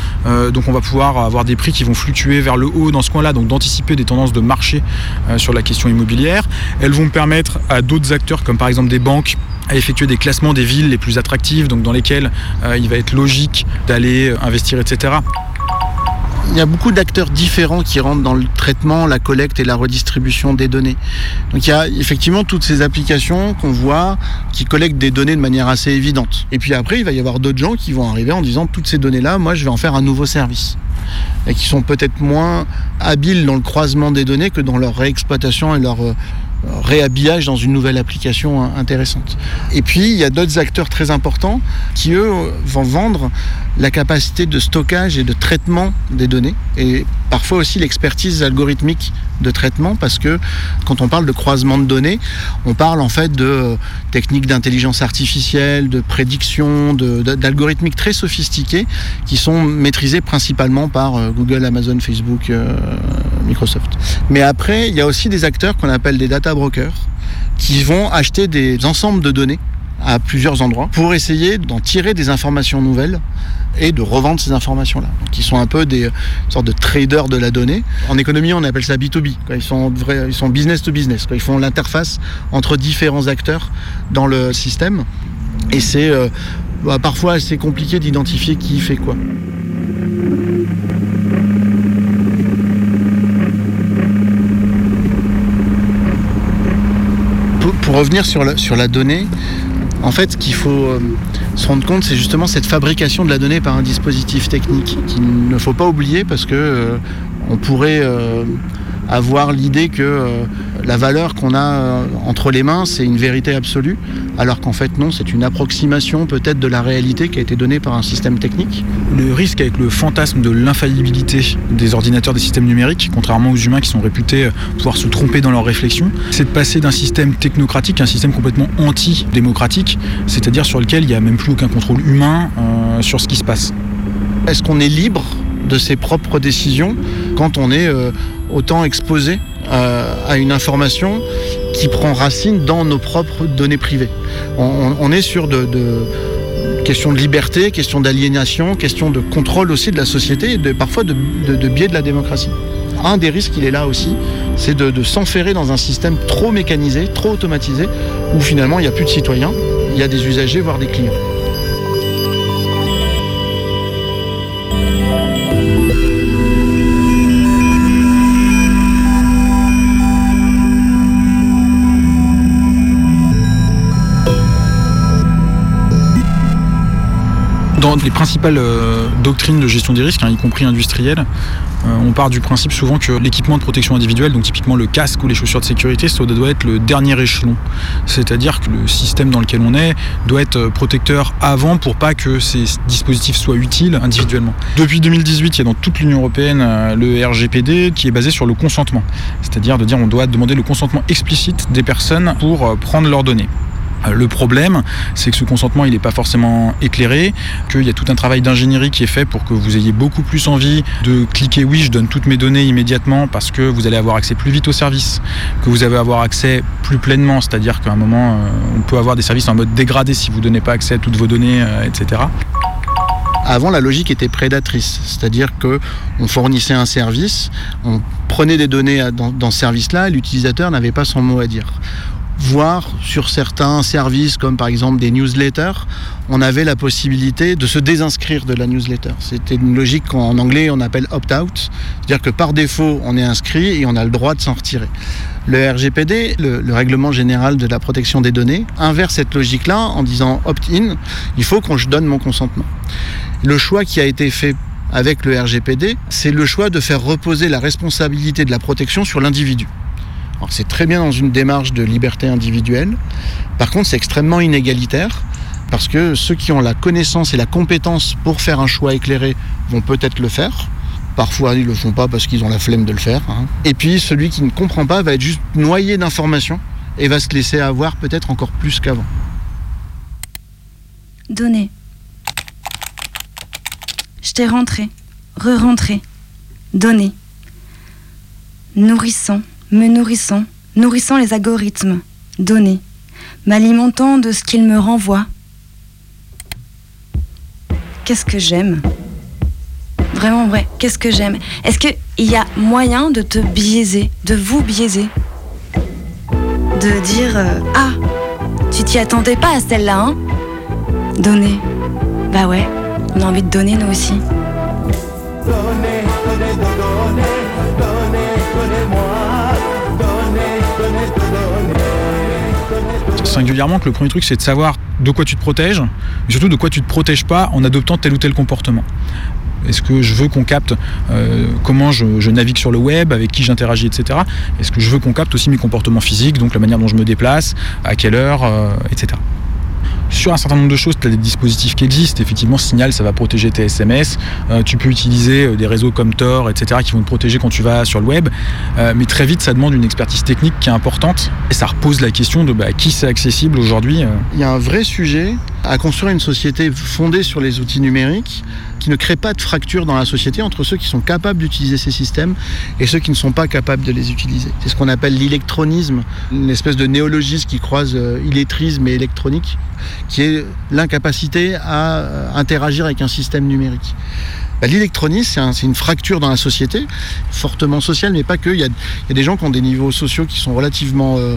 donc on va pouvoir avoir des prix qui vont fluctuer vers le haut dans ce coin-là, donc d'anticiper des tendances de marché euh, sur la question immobilière. Elles vont permettre à d'autres acteurs, comme par exemple des banques, à effectuer des classements des villes les plus attractives, donc dans lesquelles euh, il va être logique d'aller euh, investir, etc. Il y a beaucoup d'acteurs différents qui rentrent dans le traitement, la collecte et la redistribution des données. Donc il y a effectivement toutes ces applications qu'on voit qui collectent des données de manière assez évidente. Et puis après, il va y avoir d'autres gens qui vont arriver en disant toutes ces données-là, moi je vais en faire un nouveau service et qui sont peut-être moins habiles dans le croisement des données que dans leur réexploitation et leur euh, réhabillage dans une nouvelle application intéressante. Et puis, il y a d'autres acteurs très importants qui, eux, vont vendre la capacité de stockage et de traitement des données et parfois aussi l'expertise algorithmique de traitement parce que quand on parle de croisement de données, on parle en fait de techniques d'intelligence artificielle, de prédiction, d'algorithmiques très sophistiquées qui sont maîtrisées principalement par euh, Google, Amazon, Facebook, euh, Microsoft. Mais après, il y a aussi des acteurs qu'on appelle des data brokers qui vont acheter des ensembles de données à plusieurs endroits pour essayer d'en tirer des informations nouvelles et de revendre ces informations-là. Qui sont un peu des sortes de traders de la donnée. En économie, on appelle ça B2B. Ils, sont ils sont business to business. Ils font l'interface entre différents acteurs dans le système. Et c'est euh, bah, parfois assez compliqué d'identifier qui fait quoi. Pour, revenir sur la, donnée, en fait, ce qu'il faut euh, se rendre compte, c'est justement cette fabrication de la donnée par un dispositif technique qu'il ne faut pas oublier parce que euh, on pourrait euh, avoir l'idée que la valeur qu'on a entre les mains, c'est une vérité absolue, alors qu'en fait non, c'est une approximation peut-être de la réalité qui a été donnée par un système technique. Le risque avec le fantasme de l'infaillibilité des ordinateurs des systèmes numériques, contrairement aux humains qui sont réputés pouvoir se tromper dans leurs réflexions, c'est de passer d'un système technocratique à un système complètement anti-démocratique, c'est-à-dire sur lequel il n'y a même plus aucun contrôle humain euh, sur ce qui se passe. Est-ce qu'on est libre de ses propres décisions quand on est euh, autant exposé euh, à une information qui prend racine dans nos propres données privées. On, est sur de, questions de liberté, questions d'aliénation, questions de contrôle aussi de la société et parfois de, biais de la démocratie. Un des risques, il est là aussi, c'est de, de s'enferrer dans un système trop mécanisé, trop automatisé, où finalement il n'y a plus de citoyens, il y a des usagers, voire des clients. Dans les principales euh, doctrines de gestion des risques, hein, y compris industrielles, euh, on part du principe souvent que l'équipement de protection individuelle, donc typiquement le casque ou les chaussures de sécurité, ça doit être le dernier échelon. C'est-à-dire que le système dans lequel on est doit être protecteur avant pour pas que ces dispositifs soient utiles individuellement. Depuis 2018, il y a dans toute l'Union européenne euh, le RGPD qui est basé sur le consentement. C'est-à-dire de dire on doit demander le consentement explicite des personnes pour prendre leurs données. Euh, le problème, c'est que ce consentement, il n'est pas forcément éclairé, qu'il y a tout un travail d'ingénierie qui est fait pour que vous ayez beaucoup plus envie de cliquer oui, je donne toutes mes données immédiatement parce que vous allez avoir accès plus vite au service, que vous allez avoir accès plus pleinement, c'est-à-dire qu'à un moment, euh, on peut avoir des services en mode dégradé si vous ne donnez pas accès à toutes vos données, euh, etc. Avant, la logique était prédatrice, c'est-à-dire que on fournissait un service, on prenait des données dans, dans ce service-là, et l'utilisateur n'avait pas son mot à dire voire sur certains services comme par exemple des newsletters, on avait la possibilité de se désinscrire de la newsletter. C'était une logique qu'en anglais on appelle opt-out, c'est-à-dire que par défaut on est inscrit et on a le droit de s'en retirer. Le RGPD, le, le, règlement général de la protection des données, inverse cette logique-là en disant opt-in, il faut qu'on je donne mon consentement. Le choix qui a été fait avec le RGPD, c'est le choix de faire reposer la responsabilité de la protection sur l'individu c'est très bien dans une démarche de liberté individuelle. Par contre, c'est extrêmement inégalitaire parce que ceux qui ont la connaissance et la compétence pour faire un choix éclairé vont peut-être le faire. Parfois, ils le font pas parce qu'ils ont la flemme de le faire. hein. Et puis, celui qui ne comprend pas va être juste noyé d'informations et va se laisser avoir peut-être encore plus qu'avant. Donner. Je t'ai rentré, re-rentré, donné. Nourrissant, me nourrissant, nourrissant les algorithmes, donner. M'alimentant de ce qu'ils me renvoient. Qu'est-ce que j'aime Vraiment vrai, qu'est-ce que j'aime Est-ce qu'il y a moyen de te biaiser, de vous biaiser De dire euh, Ah, tu t'y attendais pas à celle-là, hein Donner. Bah ouais, on a envie de donner nous aussi. Singulièrement que le premier truc c'est de savoir de quoi tu te protèges, mais surtout de quoi tu te protèges pas en adoptant tel ou tel comportement. Est-ce que je veux qu'on capte euh, comment je, je navigue sur le web, avec qui j'interagis, etc. Est-ce que je veux qu'on capte aussi mes comportements physiques, donc la manière dont je me déplace, à quelle heure, euh, etc. Sur un certain nombre de choses, tu as des dispositifs qui existent. Effectivement, Signal, ça va protéger tes SMS. Euh, tu peux utiliser euh, des réseaux comme Tor, etc., qui vont te protéger quand tu vas sur le web. Euh, mais très vite, ça demande une expertise technique qui est importante. Et ça repose la question de bah, qui c'est accessible aujourd'hui. Il y a un vrai sujet à construire une société fondée sur les outils numériques qui ne crée pas de fracture dans la société entre ceux qui sont capables d'utiliser ces systèmes et ceux qui ne sont pas capables de les utiliser. C'est ce qu'on appelle l'électronisme, une espèce de néologisme qui croise euh, illettrisme et électronique, qui est l'incapacité à euh, interagir avec un système numérique. Bah, L'électronisme, c'est un- c'est une fracture dans la société, fortement sociale, mais pas que. Il y a, il y a des gens qui ont des niveaux sociaux qui sont relativement euh,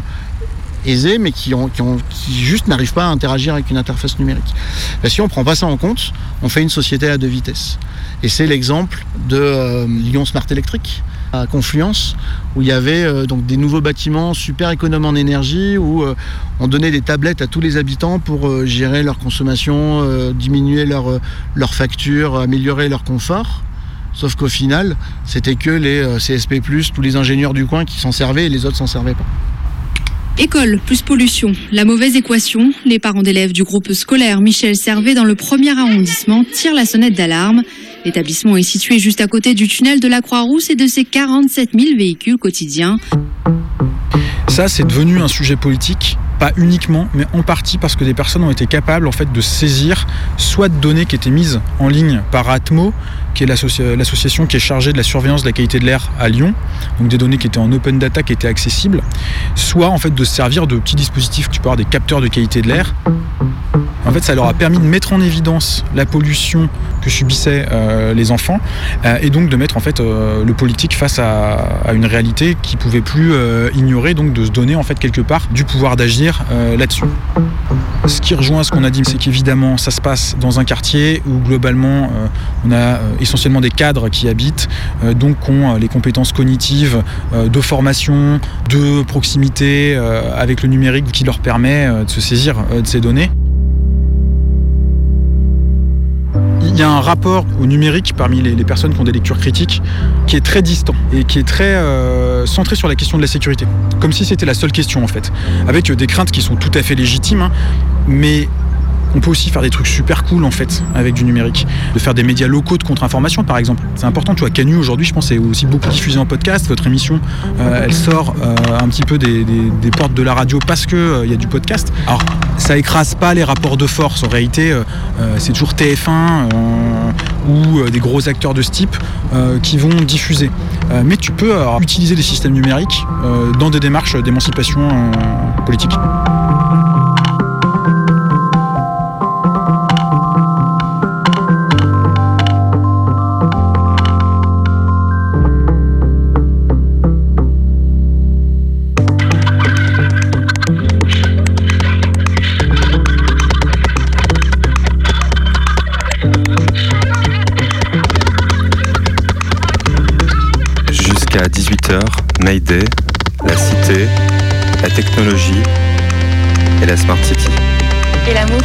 aisés, mais qui, ont, qui, juste n'arrivent pas à interagir avec une interface numérique. Bah, si on prend pas ça en compte, on fait une société à deux vitesses. Et c'est l'exemple de euh, Lyon Smart Electric à Confluence, où il y avait euh, donc des nouveaux bâtiments super économes en énergie, où euh, on donnait des tablettes à tous les habitants pour gérer leur consommation, diminuer leur, euh, leur facture, améliorer leur confort. Sauf qu'au final, c'était que les CSP+, tous les ingénieurs du coin qui s'en servaient et les autres s'en servaient pas. École plus pollution, la mauvaise équation. Les parents d'élèves du groupe scolaire Michel Servet dans le premier arrondissement tirent la sonnette d'alarme. L'établissement est situé juste à côté du tunnel de la Croix-Rousse et de ses 47 000 véhicules quotidiens. Ça, c'est devenu un sujet politique, pas uniquement, mais en partie parce que des personnes ont été capables en fait de saisir soit de données qui étaient mises en ligne par Atmo, qui est l'associa- l'association qui est chargée de la surveillance de la qualité de l'air à Lyon, donc des données qui étaient en open data, qui étaient accessibles, soit en fait de se servir de petits dispositifs, tu peux avoir des capteurs de qualité de l'air. En fait, ça leur a permis de mettre en évidence la pollution que subissaient euh, les enfants euh, et donc de mettre en fait euh, le politique face à, une réalité qui pouvait plus euh, ignorer, donc de se donner en fait quelque part du pouvoir d'agir là-dessus. Ce qui rejoint ce qu'on a dit, c'est qu'évidemment, ça se passe dans un quartier où globalement, on a essentiellement des cadres qui habitent, donc qui ont les compétences cognitives de formation, de proximité avec le numérique qui leur permet de se saisir de ces données. Il y a un rapport au numérique parmi les, personnes qui ont des lectures critiques qui est très distant et qui est très euh, centré sur la question de la sécurité. Comme si c'était la seule question en fait. Avec euh, des craintes qui sont tout à fait légitimes, hein, mais on peut aussi faire des trucs super cool en fait avec du numérique. De faire des médias locaux de contre-information par exemple. C'est important, tu vois, Canu aujourd'hui je pense est aussi beaucoup diffusé en podcast. Votre émission, euh, elle sort euh, un petit peu des, portes de la radio parce que euh, y a du podcast. Alors ça écrase pas les rapports de force. En réalité, c'est toujours TF1 euh, ou des gros acteurs de ce type qui vont diffuser. Mais tu peux utiliser les systèmes numériques dans des démarches d'émancipation politique. Jusqu'à 18h, Mayday, la cité, la technologie et la Smart City. Et l'amour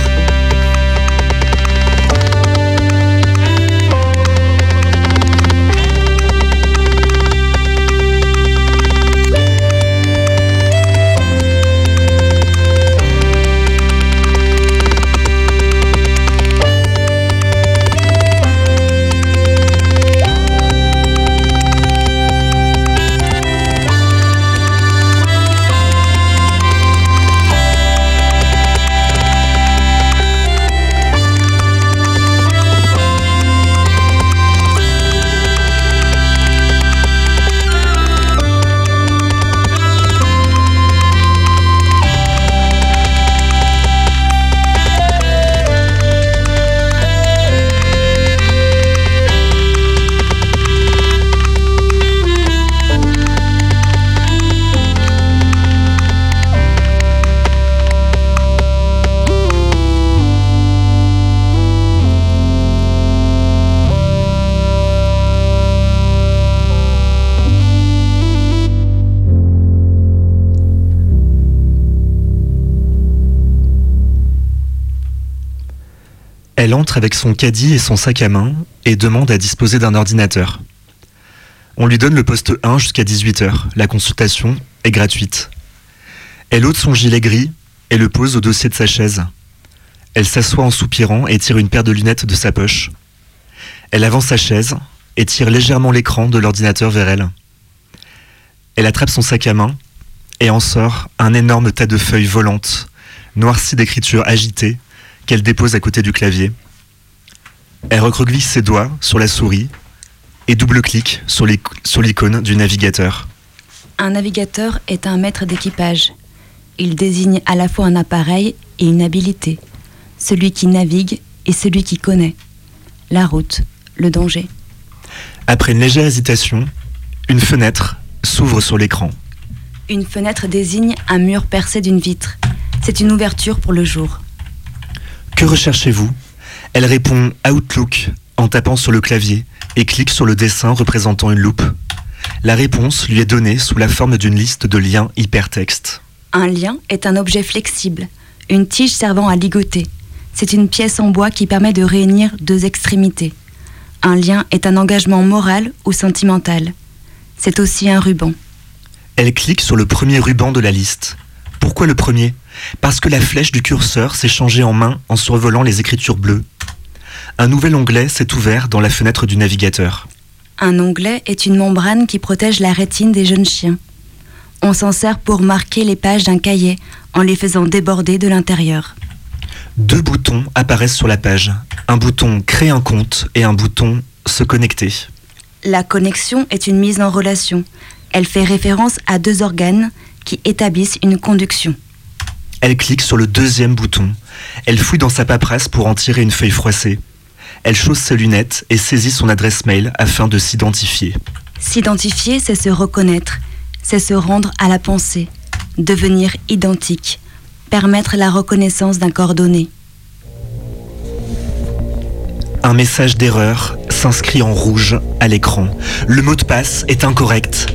avec son caddie et son sac à main et demande à disposer d'un ordinateur. On lui donne le poste 1 jusqu'à 18h. La consultation est gratuite. Elle ôte son gilet gris et le pose au dossier de sa chaise. Elle s'assoit en soupirant et tire une paire de lunettes de sa poche. Elle avance sa chaise et tire légèrement l'écran de l'ordinateur vers elle. Elle attrape son sac à main et en sort un énorme tas de feuilles volantes, noircies d'écriture agitée, qu'elle dépose à côté du clavier. Elle recroqueville ses doigts sur la souris et double-clique sur l'icône du navigateur. Un navigateur est un maître d'équipage. Il désigne à la fois un appareil et une habilité. Celui qui navigue et celui qui connaît. La route, le danger. Après une légère hésitation, une fenêtre s'ouvre sur l'écran. Une fenêtre désigne un mur percé d'une vitre. C'est une ouverture pour le jour. Que recherchez-vous? Elle répond Outlook en tapant sur le clavier et clique sur le dessin représentant une loupe. La réponse lui est donnée sous la forme d'une liste de liens hypertextes. Un lien est un objet flexible, une tige servant à ligoter. C'est une pièce en bois qui permet de réunir deux extrémités. Un lien est un engagement moral ou sentimental. C'est aussi un ruban. Elle clique sur le premier ruban de la liste. Pourquoi le premier? Parce que la flèche du curseur s'est changée en main en survolant les écritures bleues. Un nouvel onglet s'est ouvert dans la fenêtre du navigateur. Un onglet est une membrane qui protège la rétine des jeunes chiens. On s'en sert pour marquer les pages d'un cahier en les faisant déborder de l'intérieur. Deux boutons apparaissent sur la page. Un bouton Créer un compte et un bouton Se connecter. La connexion est une mise en relation. Elle fait référence à deux organes qui établissent une conduction. Elle clique sur le deuxième bouton. Elle fouille dans sa paperasse pour en tirer une feuille froissée. Elle chausse ses lunettes et saisit son adresse mail afin de s'identifier. S'identifier, c'est se reconnaître, c'est se rendre à la pensée, devenir identique, permettre la reconnaissance d'un corps donné. Un message d'erreur s'inscrit en rouge à l'écran. Le mot de passe est incorrect.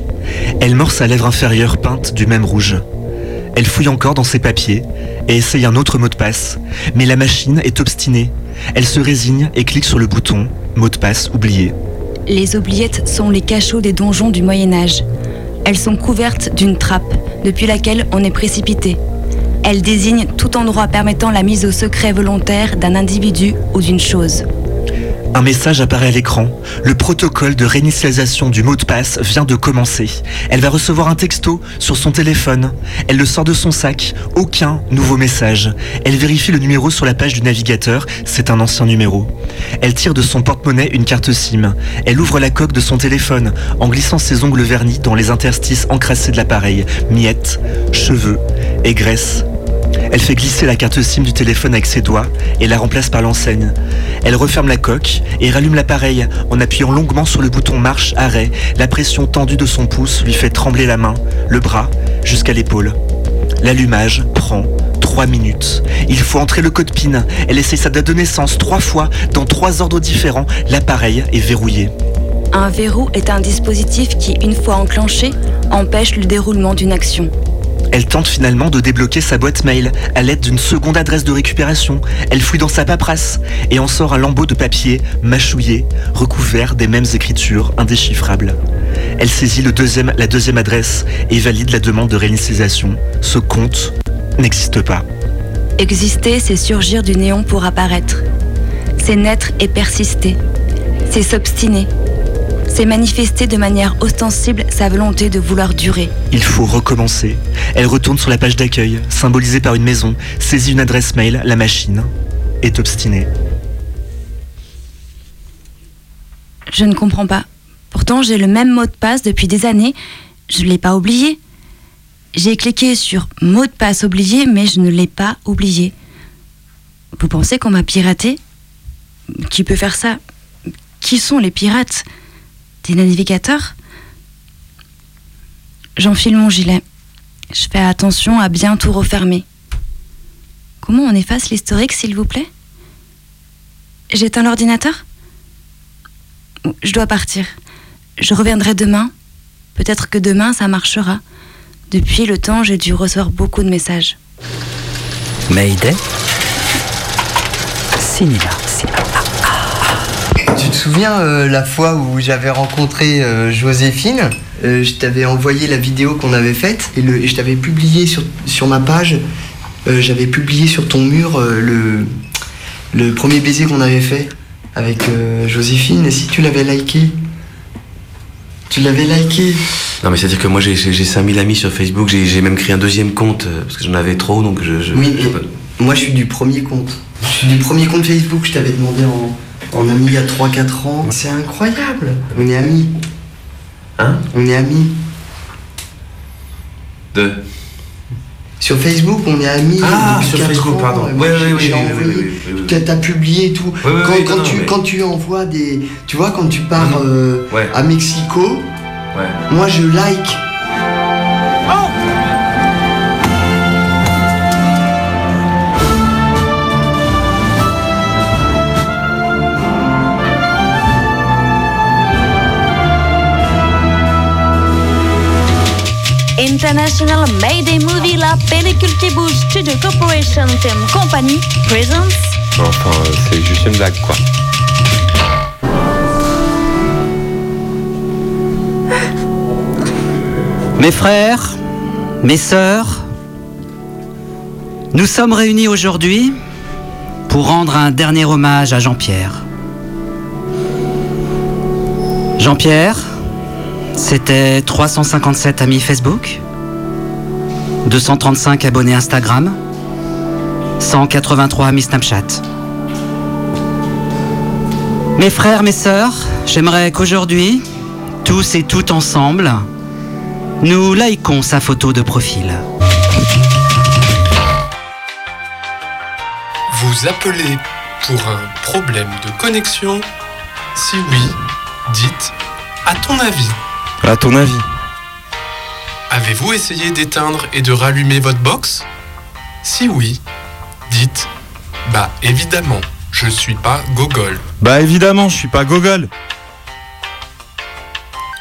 Elle mord sa lèvre inférieure peinte du même rouge. Elle fouille encore dans ses papiers et essaye un autre mot de passe, mais la machine est obstinée. Elle se résigne et clique sur le bouton Mot de passe oublié. Les oubliettes sont les cachots des donjons du Moyen Âge. Elles sont couvertes d'une trappe depuis laquelle on est précipité. Elles désignent tout endroit permettant la mise au secret volontaire d'un individu ou d'une chose. Un message apparaît à l'écran. Le protocole de réinitialisation du mot de passe vient de commencer. Elle va recevoir un texto sur son téléphone. Elle le sort de son sac. Aucun nouveau message. Elle vérifie le numéro sur la page du navigateur. C'est un ancien numéro. Elle tire de son porte-monnaie une carte SIM. Elle ouvre la coque de son téléphone en glissant ses ongles vernis dans les interstices encrassés de l'appareil. Miettes, cheveux et graisse. Elle fait glisser la carte SIM du téléphone avec ses doigts et la remplace par l'enseigne. Elle referme la coque et rallume l'appareil en appuyant longuement sur le bouton marche arrêt. La pression tendue de son pouce lui fait trembler la main, le bras, jusqu'à l'épaule. L'allumage prend trois minutes. Il faut entrer le code PIN. Elle essaie sa date de naissance trois fois dans trois ordres différents. L'appareil est verrouillé. Un verrou est un dispositif qui, une fois enclenché, empêche le déroulement d'une action. Elle tente finalement de débloquer sa boîte mail à l'aide d'une seconde adresse de récupération. Elle fouille dans sa paperasse et en sort un lambeau de papier mâchouillé, recouvert des mêmes écritures indéchiffrables. Elle saisit le deuxième, la deuxième adresse et valide la demande de réinitialisation. Ce compte n'existe pas. Exister, c'est surgir du néon pour apparaître. C'est naître et persister. C'est s'obstiner. C'est manifester de manière ostensible sa volonté de vouloir durer. Il faut recommencer. Elle retourne sur la page d'accueil, symbolisée par une maison, saisit une adresse mail, la machine est obstinée. Je ne comprends pas. Pourtant, j'ai le même mot de passe depuis des années. Je ne l'ai pas oublié. J'ai cliqué sur mot de passe oublié, mais je ne l'ai pas oublié. Vous pensez qu'on m'a piraté? Qui peut faire ça? Qui sont les pirates? Des navigateurs J'enfile mon gilet. Je fais attention à bien tout refermer. Comment on efface l'historique, s'il vous plaît? J'éteins l'ordinateur? Je dois partir. Je reviendrai demain. Peut-être que demain, ça marchera. Depuis le temps, j'ai dû recevoir beaucoup de messages. Mayday? Tu te souviens euh, la fois où j'avais rencontré euh, Joséphine euh, Je t'avais envoyé la vidéo qu'on avait faite et, le- et je t'avais publié sur, sur ma page. j'avais publié sur ton mur le, le premier baiser qu'on avait fait avec Joséphine. Et si tu l'avais liké? Tu l'avais liké? Non, mais c'est-à-dire que moi j'ai- j'ai j'ai 5000 amis sur Facebook, j'ai même créé un deuxième compte parce que j'en avais trop donc je. je- Oui, je- mais moi je suis du premier compte. Je suis du premier compte Facebook, je t'avais demandé en, en ami il y a 3-4 ans. C'est incroyable. On est amis. Hein On est amis. De. Sur Facebook, on est amis. Ah, sur 4 Facebook, ans. pardon. Oui, oui, oui. T'as t'as publié et tout. Oui, oui, quand, oui, quand non, tu, mais- quand tu envoies des. Tu vois, quand tu pars euh, Ouais. à Mexico, Ouais. moi je like. International Mayday Movie, la pellicule qui bouge, Studio Corporation Film Company presents Enfin, c'est juste une blague, quoi. Mes frères, mes sœurs, nous sommes réunis aujourd'hui pour rendre un dernier hommage à Jean-Pierre. Jean-Pierre, c'était 357 amis Facebook, 235 abonnés Instagram, 183 amis Snapchat. Mes frères, mes sœurs, j'aimerais qu'aujourd'hui, tous et toutes ensemble, nous likons sa photo de profil. Vous appelez pour un problème de connexion? Si oui, dites à ton avis. À ton avis Avez-vous essayé d'éteindre et de rallumer votre box? Si oui, dites Bah évidemment, je suis pas Gogol. Bah évidemment, je suis pas Gogol.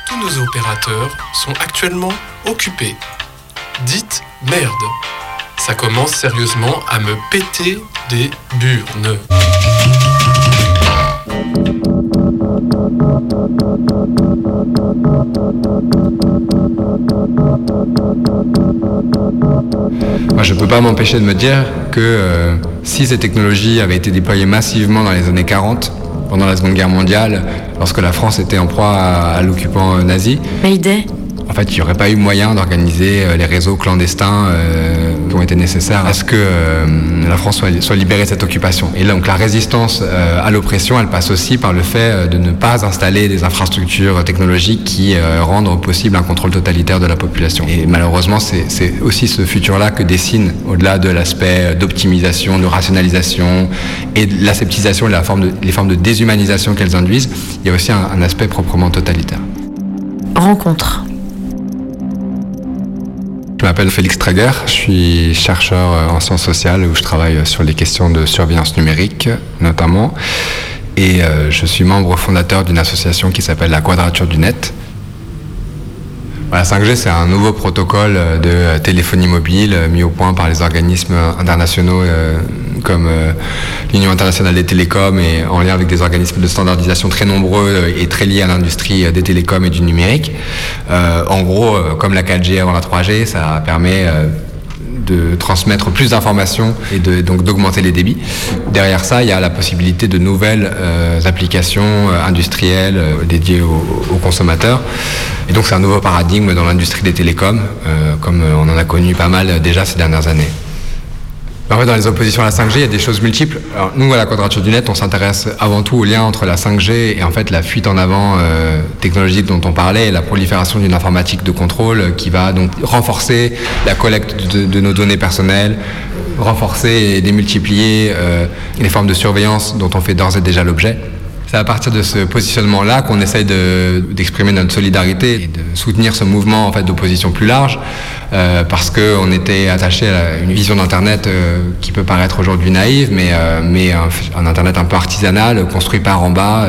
Tous nos opérateurs sont actuellement occupés. Dites merde. Ça commence sérieusement à me péter des burnes. Je peux pas m'empêcher de me dire que euh, si ces technologies avaient été déployées massivement dans les années 40, pendant la Seconde Guerre mondiale, lorsque la France était en proie à, à l'occupant euh, nazi, Mayday, en fait, il n'y aurait pas eu moyen d'organiser euh, les réseaux clandestins euh, qui ont été nécessaires à ce que euh, la France soit, libérée de cette occupation. Et donc la résistance à l'oppression, elle passe aussi par le fait de ne pas installer des infrastructures technologiques qui rendent possible un contrôle totalitaire de la population. Et malheureusement, c'est aussi ce futur-là que dessine, au-delà de l'aspect d'optimisation, de rationalisation et de l'aseptisation la forme les formes de déshumanisation qu'elles induisent, il y a aussi un- un aspect proprement totalitaire. rencontre. Je m'appelle Félix Trager, je suis chercheur en sciences sociales où je travaille sur les questions de surveillance numérique notamment. Et euh, je suis membre fondateur d'une association qui s'appelle la Quadrature du Net. La 5G, c'est un nouveau protocole euh, de euh, téléphonie mobile euh, mis au point par les organismes internationaux comme l'Union internationale des télécoms et en lien avec des organismes de standardisation très nombreux et très liés à l'industrie des télécoms et du numérique. En gros, comme la 4G avant la 3G, ça permet de transmettre plus d'informations et donc d'augmenter les débits. Derrière ça, il y a la possibilité de nouvelles euh, applications euh, industrielles euh, dédiées aux, aux consommateurs. Et donc c'est un nouveau paradigme dans l'industrie des télécoms, comme on en a connu pas mal déjà ces dernières années. En fait, dans les oppositions à la 5G, il y a des choses multiples. Alors, nous, à la Quadrature du Net, on s'intéresse avant tout au lien entre la 5G et en fait la fuite en avant euh, technologique dont on parlait la prolifération d'une informatique de contrôle euh, qui va donc renforcer la collecte de, de nos données personnelles, renforcer et démultiplier euh, les formes de surveillance dont on fait d'ores et déjà l'objet. C'est à partir de ce positionnement-là qu'on essaye de- d'exprimer notre solidarité et de soutenir ce mouvement en fait, d'opposition plus large, euh, parce qu'on était attaché à une vision d'Internet euh, qui peut paraître aujourd'hui naïve, mais, euh, un, Internet un peu artisanal, construit par en bas.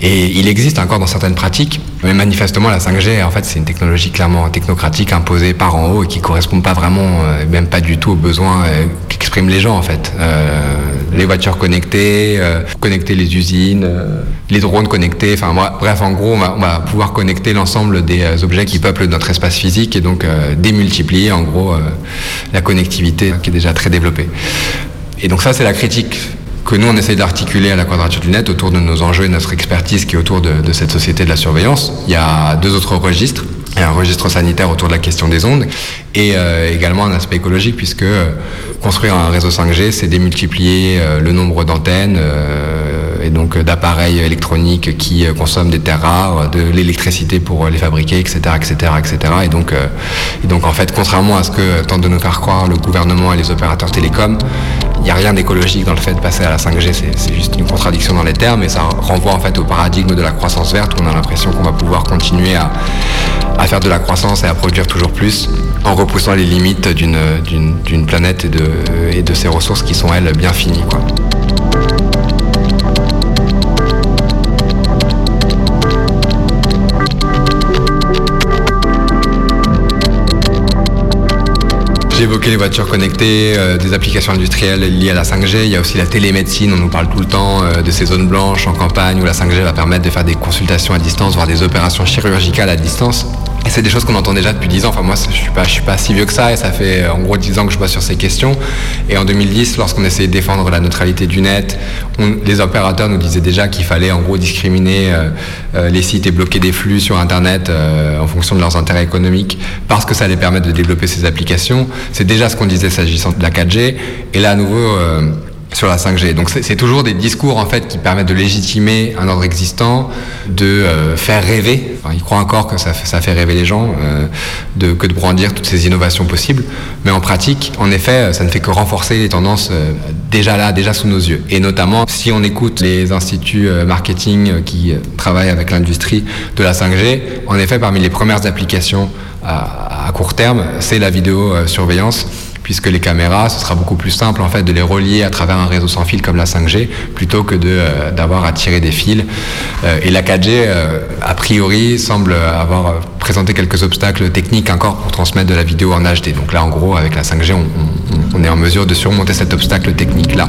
et il existe encore dans certaines pratiques, mais manifestement la 5G, en fait, c'est une technologie clairement technocratique imposée par en haut et qui correspond pas vraiment, même pas du tout aux besoins qu'expriment les gens, en fait. Les voitures connectées, euh, connecter les usines, euh, les drones connectés. Enfin bref, en gros, on va, pouvoir connecter l'ensemble des euh, objets qui peuplent notre espace physique et donc démultiplier en gros la connectivité qui est déjà très développée. Et donc ça, c'est la critique que nous, on essaye d'articuler à la Quadrature du Net autour de nos enjeux et notre expertise qui est autour de, de cette société de la surveillance. Il y a deux autres registres. A un registre sanitaire autour de la question des ondes et euh, également un aspect écologique puisque euh, construire un réseau 5G, c'est démultiplier euh, le nombre d'antennes et donc d'appareils électroniques qui consomment des terres rares, de l'électricité pour les fabriquer, etc., etc., etc. Et donc, et donc en fait, contrairement à ce que tentent de nous faire croire le gouvernement et les opérateurs télécoms, il n'y a rien d'écologique dans le fait de passer à la 5G, c'est juste une contradiction dans les termes et ça renvoie en fait au paradigme de la croissance verte où on a l'impression qu'on va pouvoir continuer à faire de la croissance et à produire toujours plus en repoussant les limites d'une planète et de, et de ses ressources qui sont elles bien finies. Quoi. J'ai évoqué les voitures connectées, euh, des applications industrielles liées à la 5G. Il y a aussi la télémédecine. On nous parle tout le temps euh, de ces zones blanches en campagne où la 5G va permettre de faire des consultations à distance, voire des opérations chirurgicales à distance. Et c'est des choses qu'on entend déjà depuis 10 ans. Enfin, moi, je suis pas, suis pas si vieux que ça et ça fait euh, en gros 10 ans que je bosse sur ces questions. Et en 2010, lorsqu'on essayait de défendre la neutralité du net, les opérateurs nous disaient déjà qu'il fallait en gros discriminer euh, euh, les sites et bloquer des flux sur Internet en fonction de leurs intérêts économiques parce que ça allait permettre de développer ces applications. C'est déjà ce qu'on disait s'agissant de la 4G. Et là, à nouveau, sur la 5G. Donc c'est toujours des discours en fait qui permettent de légitimer un ordre existant, de euh, faire rêver. Enfin, ils croient encore que ça fait, ça fait rêver les gens, euh, de, que de brandir toutes ces innovations possibles. Mais en pratique, en effet, ça ne fait que renforcer les tendances euh, déjà là, déjà sous nos yeux. Et notamment, si on écoute les instituts euh, marketing euh, qui euh, travaillent avec l'industrie de la 5G, en effet, parmi les premières applications à, à court terme, c'est la vidéosurveillance puisque les caméras, ce sera beaucoup plus simple en fait de les relier à travers un réseau sans fil comme la 5G plutôt que euh, d'avoir à tirer des fils. Euh, et la 4G, euh, a priori, semble avoir présenté quelques obstacles techniques encore pour transmettre de la vidéo en HD. Donc là, en gros, avec la 5G, on, on- on est en mesure de surmonter cet obstacle technique-là.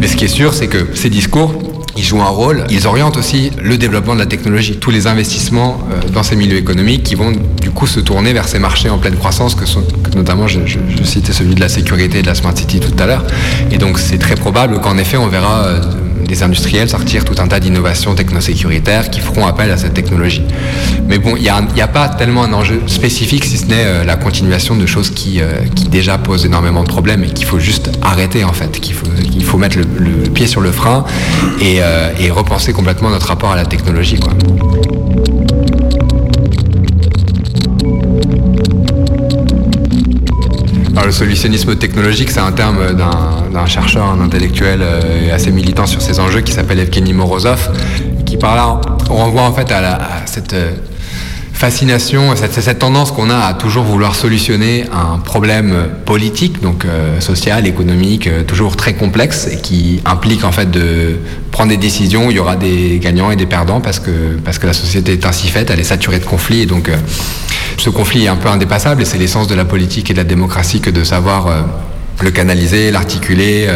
Mais ce qui est sûr, c'est que ces discours, ils jouent un rôle, ils orientent aussi le développement de la technologie, tous les investissements euh, dans ces milieux économiques qui vont du coup se tourner vers ces marchés en pleine croissance, que sont que notamment, je, je- je citais celui de la sécurité et de la smart city tout à l'heure. Et donc c'est très probable qu'en effet on verra euh, des industriels sortir tout un tas d'innovations technosécuritaires qui feront appel à cette technologie. Mais bon, il n'y a, pas tellement un enjeu spécifique si ce n'est euh, la continuation de choses qui, euh, qui déjà posent énormément de problèmes et qu'il faut juste arrêter en fait, qu'il faut, faut mettre le, pied sur le frein et, euh, et repenser complètement notre rapport à la technologie. Le solutionnisme technologique, c'est un terme d'un chercheur, un intellectuel assez militant sur ces enjeux qui s'appelle Evgeny Morozov, qui par là renvoie en fait à, cette fascination, cette, tendance qu'on a à toujours vouloir solutionner un problème politique, donc euh, social, économique, euh, toujours très complexe et qui implique en fait de prendre des décisions il y aura des gagnants et des perdants parce que, parce que la société est ainsi faite, elle est saturée de conflits et donc euh, ce conflit est un peu indépassable et c'est l'essence de la politique et de la démocratie que de savoir le canaliser, l'articuler,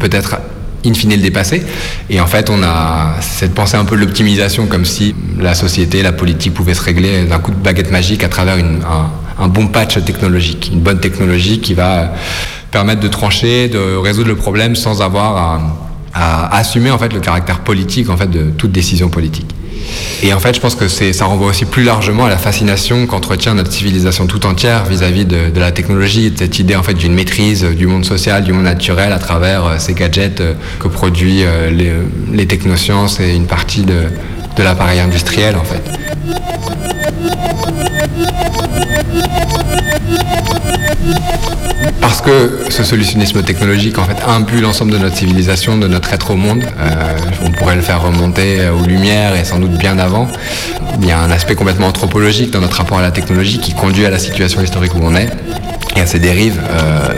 peut-être in fine le dépasser. Et en fait, on a cette pensée un peu de l'optimisation, comme si la société, la politique pouvait se régler d'un coup de baguette magique à travers un bon patch technologique, une bonne technologie qui va permettre de trancher, de résoudre le problème sans avoir à, à assumer en fait le caractère politique en fait de toute décision politique. Et en fait, je pense que ça renvoie aussi plus largement à la fascination qu'entretient notre civilisation tout entière vis-à-vis de, la technologie de cette idée en fait d'une maîtrise du monde social, du monde naturel à travers euh, ces gadgets euh, que produit euh, les, les technosciences et une partie de, de l'appareil industriel en fait. Parce que ce solutionnisme technologique en fait imbue l'ensemble de notre civilisation, de notre être au monde. Euh, on pourrait le faire remonter aux Lumières et sans doute bien avant. Il y a un aspect complètement anthropologique dans notre rapport à la technologie qui conduit à la situation historique où on est et à ses dérives. Euh,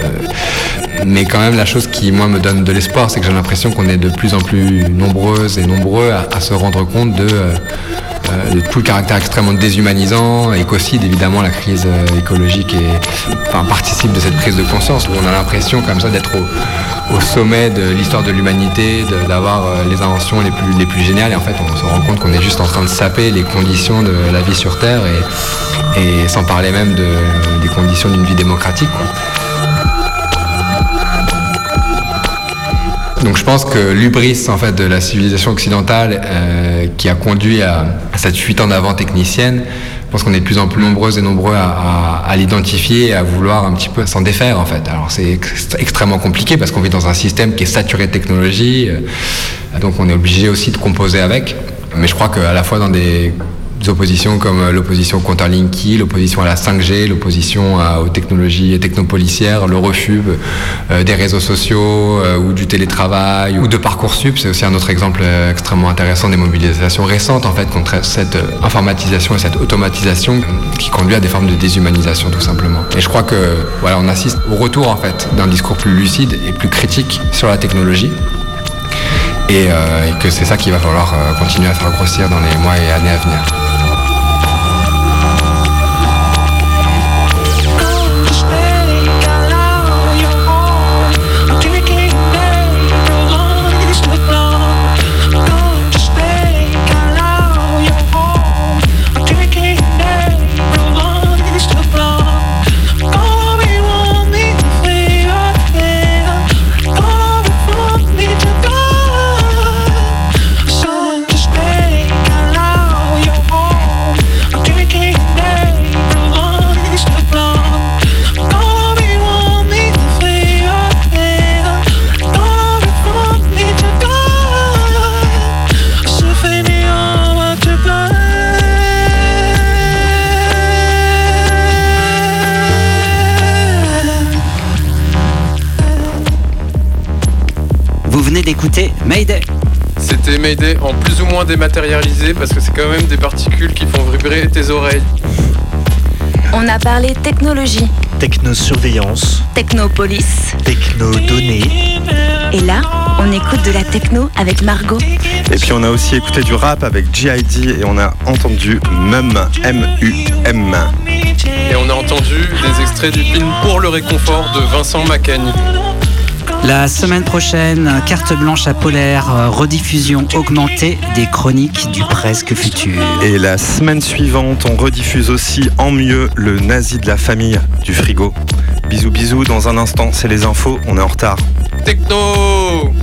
mais quand même, la chose qui, moi, me donne de l'espoir, c'est que j'ai l'impression qu'on est de plus en plus nombreuses et nombreux à, se rendre compte euh, euh, de tout le caractère extrêmement déshumanisant, écocide évidemment, la crise euh, écologique et, enfin, participe de cette prise de conscience où on a l'impression comme ça d'être au, sommet de l'histoire de l'humanité, d'avoir euh, les inventions les plus, les plus géniales et en fait on se rend compte qu'on est juste en train de saper les conditions de la vie sur Terre et, et sans parler même de- des conditions d'une vie démocratique. Donc je pense que l'ubris en fait de la civilisation occidentale euh, qui a conduit à, cette fuite en avant technicienne, je pense qu'on est de plus en plus nombreux et nombreux à, l'identifier et à vouloir un petit peu s'en défaire en fait. Alors c'est ex- extrêmement compliqué parce qu'on vit dans un système qui est saturé de technologie, euh, donc on est obligé aussi de composer avec. Mais je crois qu'à la fois dans des oppositions comme euh, l'opposition contre Linky, l'opposition à la 5G, l'opposition à- aux technologies technopolicières, le refus euh, des réseaux sociaux euh, ou du télétravail ou de Parcoursup. C'est aussi un autre exemple euh, extrêmement intéressant des mobilisations récentes en fait contre cette euh, informatisation et cette automatisation euh, qui conduit à des formes de déshumanisation tout simplement. Et je crois que voilà, on assiste au retour en fait d'un discours plus lucide et plus critique sur la technologie. Et, euh, et que c'est ça qu'il va falloir euh, continuer à faire grossir dans les mois et années à venir. D'écouter Mayday. C'était Mayday en plus ou moins dématérialisé parce que c'est quand même des particules qui font vibrer tes oreilles. On a parlé technologie, Technosurveillance, technopolis. technodonnées. Et là, on écoute de la techno avec Margot. Et puis on a aussi écouté du rap avec GID et on a entendu MUM, M-U-M. Et on a entendu des extraits du film Pour le réconfort de Vincent Macaigne. La semaine prochaine, carte blanche à Polaire, euh, rediffusion augmentée des chroniques du presque futur. Et la semaine suivante, on rediffuse aussi en mieux le nazi de la famille du frigo. Bisous bisous, dans un instant, c'est les infos, on est en retard. Techno